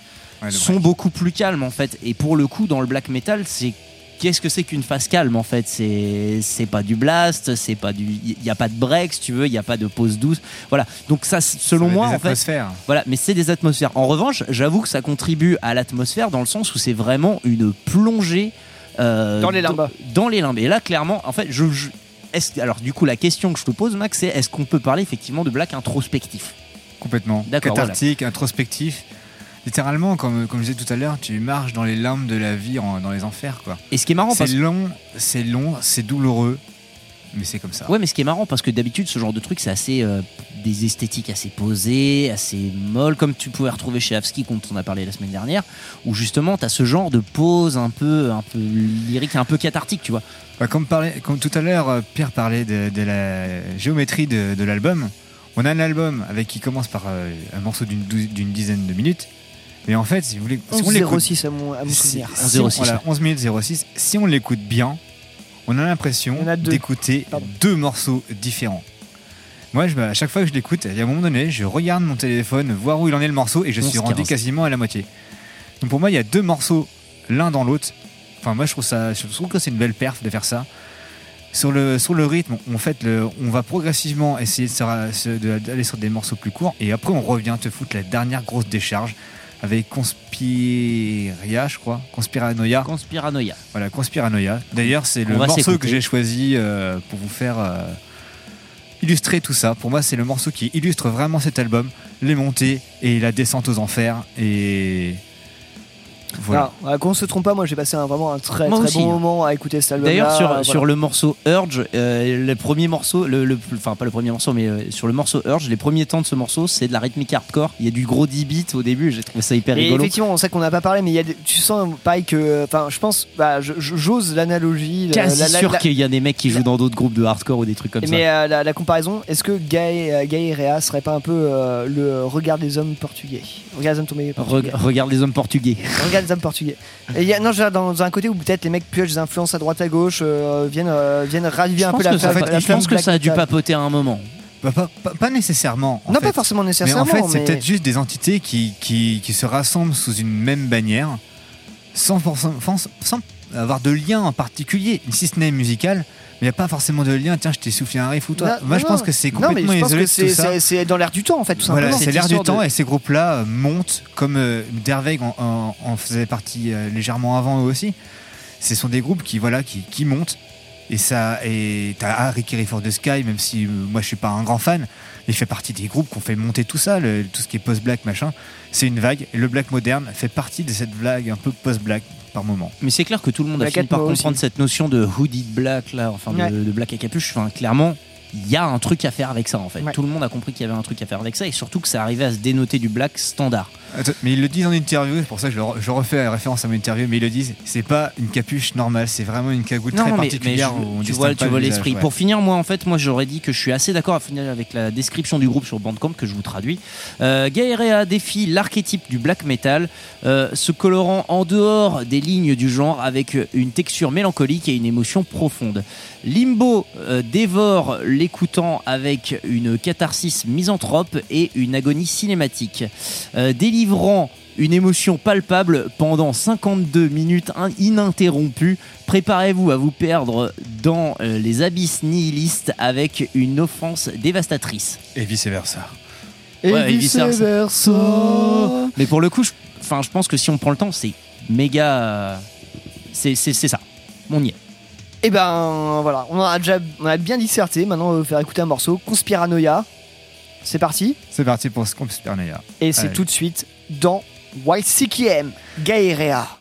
sont beaucoup plus calmes, en fait. Et pour le coup, dans le black metal, c'est. Qu'est-ce que c'est qu'une phase calme en fait? C'est c'est pas du blast, c'est pas du, il y a pas de break si tu veux, il y a pas de pause douce, voilà. Donc ça, c'est- selon moi, des en fait, atmosphères. voilà, mais c'est des atmosphères. En revanche, j'avoue que ça contribue à l'atmosphère dans le sens où c'est vraiment une plongée euh, Dans les limbes. Dans les limbes. Et là, clairement, en fait, je. je- est-ce- alors, du coup, la question que je te pose, Max, c'est est-ce qu'on peut parler effectivement de black introspectif? Complètement. D'accord, Cathartique, introspectif. Littéralement, comme, comme je disais tout à l'heure, tu marches dans les limbes de la vie, en- dans les enfers. Quoi. Et ce qui est marrant, c'est parce- long, c'est long, c'est douloureux, mais c'est comme ça. Ouais, mais ce qui est marrant, parce que d'habitude, ce genre de truc, c'est assez. euh, des esthétiques assez posées, assez molles, comme tu pouvais retrouver chez Avsky, dont on a parlé la semaine dernière, où justement, tu as ce genre de pose un peu, un peu lyrique, un peu cathartique, tu vois. Bah, comme, parlait- comme tout à l'heure, euh, Pierre parlait de, de la géométrie de, de l'album. On a un album avec qui commence par euh, un morceau d'une dizaine de minutes. Mais en fait, si vous voulez, si on l'écoute- 11.06 à mon, à mon si- souvenir. si on- voilà, 11 minutes 06. Si on l'écoute bien, on a l'impression d'écouter deux morceaux différents. Moi, je, à chaque fois que je l'écoute, il y a un moment donné, je regarde mon téléphone, voir où il en est le morceau, et je suis 11, rendu 15. quasiment à la moitié. Donc pour moi, il y a deux morceaux l'un dans l'autre. Enfin, moi, je trouve ça, je trouve que c'est une belle perf de faire ça. Sur le, sur le rythme, en fait, le, on va progressivement essayer de se- de- d'aller sur des morceaux plus courts, et après, on revient te foutre la dernière grosse décharge avec Conspiria, je crois, Conspiranoia. Conspiranoia. Voilà, Conspiranoia. D'ailleurs, c'est le morceau que j'ai choisi euh, pour vous faire euh, illustrer tout ça. Pour moi, c'est le morceau qui illustre vraiment cet album, les montées et la descente aux enfers. Et voilà. Qu'on se trompe pas, moi j'ai passé un, vraiment un très Moi très aussi, bon hein. moment à écouter cet album. D'ailleurs, sur, sur le morceau Urge, euh, le premier morceau, le, le- enfin pas le premier morceau, mais euh, sur le morceau Urge, les premiers temps de ce morceau, c'est de la rythmique hardcore. Il y a du gros 10 bits au début, j'ai trouvé ça hyper Et rigolo. effectivement, on sait qu'on n'a pas parlé, mais il y a des- tu sens pareil que. Enfin, je pense, bah, j'ose l'analogie. la- Quasi la- la- sûr qu'il y a des mecs qui jouent dans d'autres groupes de hardcore ou des trucs comme mais ça. euh, la, comparaison, est-ce que euh, Gaë Rea serait pas un peu euh, le regard des hommes portugais? Regarde les hommes portugais. Reg- regarde les hommes portugais. Regarde les hommes portugais. Et il y a, non, dans un côté où peut-être les mecs piochent des influences à droite à gauche, euh, viennent, euh, viennent raviver un peu la ça- la je flamme pense que black ça a dû metal. papoter à un moment. Bah, pas, pas- pas nécessairement. en Non, fait. pas forcément Mais nécessairement. en fait, c'est mais- peut-être juste des entités qui, qui, qui se rassemblent sous une même bannière sans, forcément- sans, sans avoir de lien en particulier, si ce n'est musical. Mais il n'y a pas forcément de lien. Tiens, je t'ai soufflé un riff ou toi. Non, Moi, je pense que c'est complètement isolé c'est- dans l'air du temps, en fait, tout simplement. Voilà, c'est l'air du temps de- et ces groupes-là euh, montent comme euh, Derveig en, en- en faisait partie euh, légèrement avant eux aussi. Ce sont des groupes qui voilà qui, qui montent et ça et t'as ah, Ricky for the Sky même si euh, moi je suis pas un grand fan il fait partie des groupes qui ont fait monter tout ça le- tout ce qui est post-black machin c'est une vague et le black moderne fait partie de cette vague un peu post-black par moment. Mais c'est clair que tout le monde a fini par comprendre aussi. cette notion de hooded black là, enfin de, black à capuche. Enfin, clairement, il y a un truc à faire avec ça en fait. Ouais. Tout le monde a compris qu'il y avait un truc à faire avec ça et surtout que ça arrivait à se dénoter du black standard. Attends, mais ils le disent en interview, c'est pour ça que je, le re- je refais référence à mon interview, mais ils le disent, c'est pas une capuche normale, c'est vraiment une cagoule très mais, particulière. mais je- où on tu vois, le visage, l'esprit. ouais. Pour finir, moi en fait, moi j'aurais dit que je suis assez d'accord avec la description du groupe sur Bandcamp que je vous traduis. Euh, Gaerea défie l'archétype du black metal, euh, se colorant en dehors des lignes du genre avec une texture mélancolique et une émotion profonde. Limbo euh, dévore l'écoutant avec une catharsis misanthrope et une agonie cinématique, Euh, délivrant une émotion palpable pendant 52 minutes in- ininterrompues. Préparez-vous à vous perdre dans euh, les abysses nihilistes avec une offense dévastatrice. Et vice versa. Et Ouais, et vice vice-versa. versa. Mais pour le coup, je, enfin, je pense que si on prend le temps, c'est méga. C'est c'est- c'est ça. On y est. Et ben voilà, on a déjà on a bien disserté. Maintenant, on va vous faire écouter un morceau, Conspiranoia. C'est parti. C'est parti pour ce Conspiranoia. Et c'est tout de suite dans YCKM, Gaerea.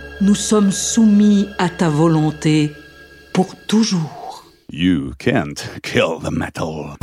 nous sommes soumis à ta volonté pour toujours. You can't kill the metal.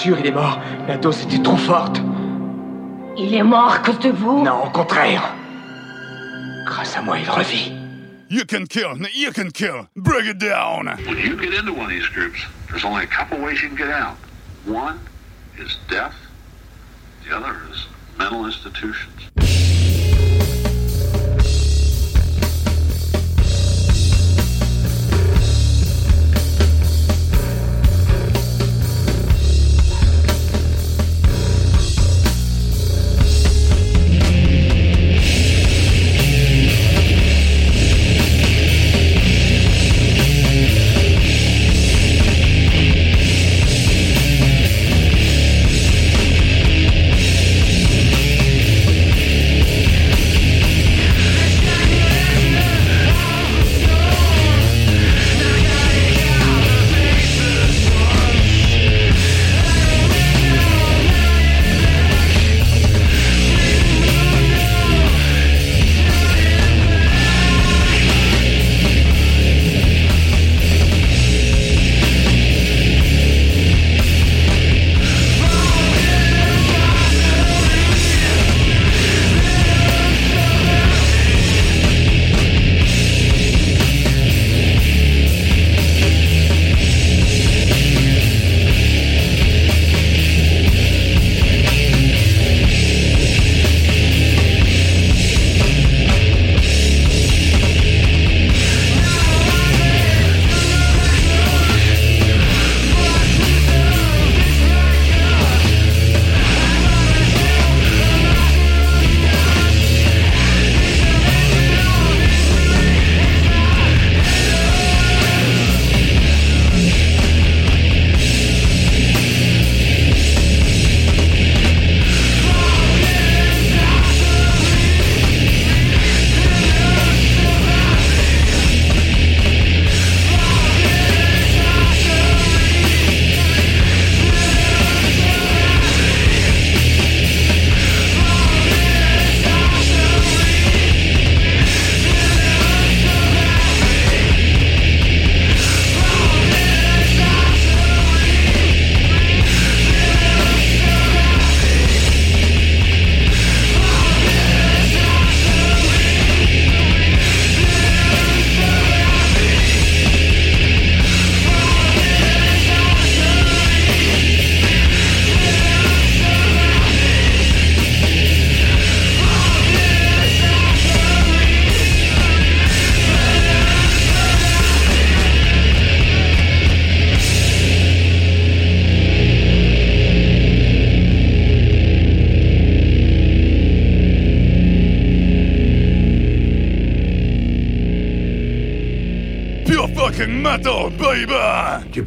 Sûr, il est mort. La dose était trop forte. Il est mort à cause de vous? Non, au contraire. Grâce à moi, il revit. You can kill, you can kill. Bring it down. When you get into one of these groups, there's only a couple ways you can get out. One is death, the other is mental institutions.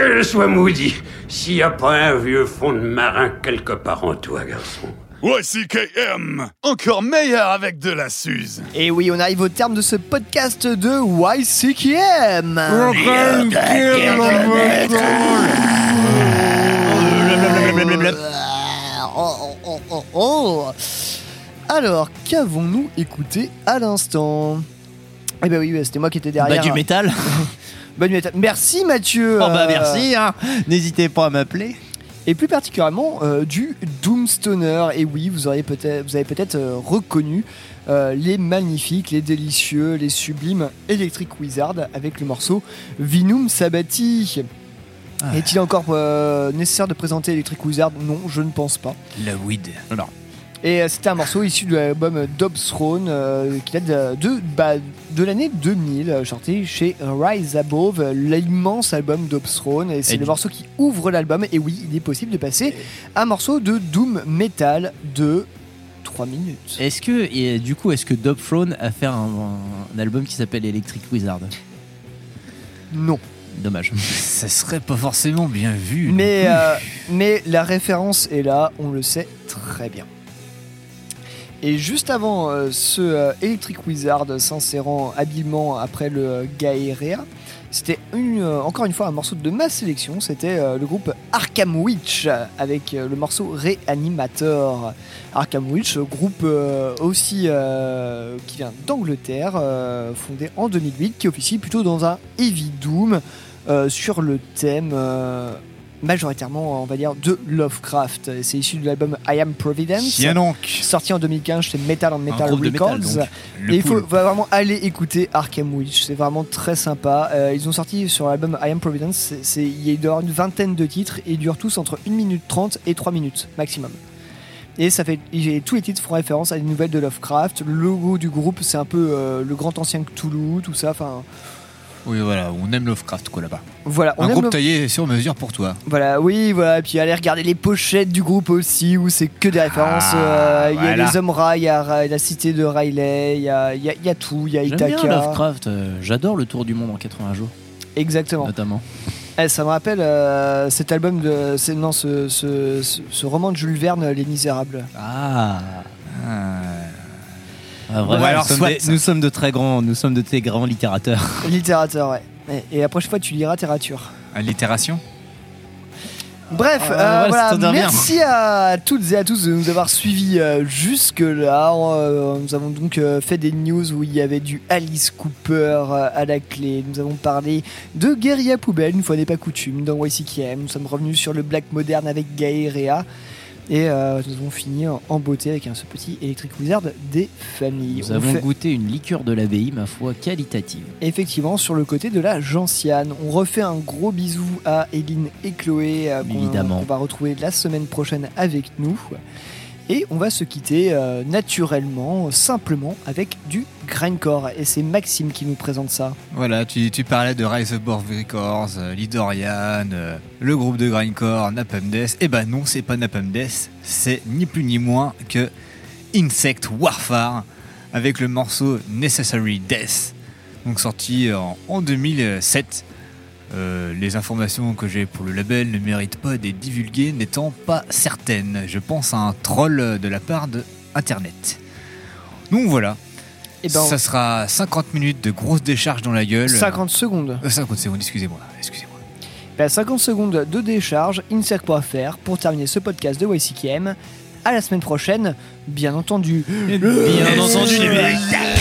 Que je sois maudit, s'il n'y a pas un vieux fond de marin quelque part en toi, garçon. YCKM, encore meilleur avec de la Suze. Et oui, on arrive au terme de ce podcast de YCKM. Oh, oh, oh, oh, oh. Alors, qu'avons-nous écouté à l'instant? Eh ben oui, c'était moi qui étais derrière. Bah, du métal. Du métal. Merci Mathieu. Oh bah Euh, merci, hein. n'hésitez pas à m'appeler. et plus particulièrement euh, du Doomstoner. Et oui, vous, auriez peut-être, vous avez peut-être euh, reconnu euh, les magnifiques, les délicieux, les sublimes Electric Wizard avec le morceau Vinum Sabati. Est-il encore euh, nécessaire de présenter Electric Wizard? Non, je ne pense pas. La weed. Non. Et euh, c'était un morceau issu de l'album Dob's Throne euh, qui date de, de, bah, de l'année 2000, euh, sorti chez Rise Above, euh, l'immense album Dob's Throne. Et c'est Et le du- morceau qui ouvre l'album. Et oui, il est possible de passer un morceau de Doom Metal de 3 minutes. Est-ce que, et du coup, est-ce que Dob Throne a fait un, un album qui s'appelle Electric Wizard? Non. Dommage. Ça serait pas forcément bien vu. Mais, euh, mais la référence est là, on le sait très bien. Et juste avant euh, ce euh, Electric Wizard s'insérant habilement après le euh, Gaerea, c'était euh, encore une fois un morceau de ma sélection, c'était le groupe Arkham Witch avec le morceau Reanimator. Arkham Witch, groupe aussi qui vient d'Angleterre, fondé en 2008, qui officie plutôt dans un heavy doom sur le thème majoritairement, on va dire, de Lovecraft. C'est issu de l'album I Am Providence, Tiens donc. sorti en 2015 chez Metal and Metal Records. Et il faut va vraiment aller écouter Arkham Witch, c'est vraiment très sympa. Euh, ils ont sorti sur l'album I Am Providence, c'est- il y a une vingtaine de titres et ils durent tous entre 1 minute 30 et 3 minutes maximum. Et ça fait, et tous les titres font référence à des nouvelles de Lovecraft. Le logo du groupe, c'est un peu euh, le grand ancien Cthulhu, tout ça. Enfin, Oui, voilà, on aime Lovecraft, quoi, là-bas. voilà. on Un aime groupe taillé sur mesure pour toi. Voilà, oui, voilà. Et puis allez regarder les pochettes du groupe aussi, où c'est que des références. Ah, euh, Il y a voilà. les hommes rats, il y a Ra- la cité de Riley, il y a, il y a- il y a tout, il y a J'aime bien Ithaca. Lovecraft. euh, J'adore le tour du monde en 80 jours, Exactement. notamment. Eh, ça me rappelle euh, cet album de. c'est- Non, ce, ce, ce- ce roman de Jules Verne, Les Misérables. Ah. Ah. Ah, vraiment, Ou alors nous, sommes soit- des- nous sommes de très grands, nous sommes de très grands littérateurs. Littérateur, ouais. Et, et la prochaine fois, tu liras littérature. Allitération Bref, Ah, euh, ouais, voilà, merci à toutes et à tous de nous avoir suivis euh, jusque-là. Euh, nous avons donc euh, fait des news où il y avait du Alice Cooper euh, à la clé. Nous avons parlé de Guérilla Poubelle, une fois n'est pas coutume, dans YCKM. Nous sommes revenus sur le Black Moderne avec Gaerea. Et euh, nous avons fini en, beauté avec un, ce petit Electric Wizard des familles. Nous On avons fait- goûté une liqueur de l'abbaye, ma foi, qualitative. effectivement sur le côté de la gentiane. On refait un gros bisou à Eline et Chloé euh, Évidemment. qu'on va retrouver la semaine prochaine avec nous. Et on va se quitter euh, naturellement, simplement, avec du grindcore. Et c'est Maxime qui nous présente ça. Voilà, tu, parlais de Rise Above Records, euh, Lidorian, euh, le groupe de Grindcore, Napalm Death. Eh ben non, c'est pas Napalm Death, c'est ni plus ni moins que Insect Warfare avec le morceau Necessary Death, donc sorti en 2007. Euh, les informations que j'ai pour le label ne méritent pas d'être divulguées n'étant pas certaines. Je pense à un troll de la part de Internet. Donc voilà. Et ben, Ça sera 50 minutes de grosse décharge dans la gueule. 50 secondes. Euh, 50 secondes, excusez-moi. Excusez-moi. Ben, 50 secondes de décharge, insert.fr pour terminer ce podcast de YCKM. À la semaine prochaine, bien entendu. Bien entendu, les mecs.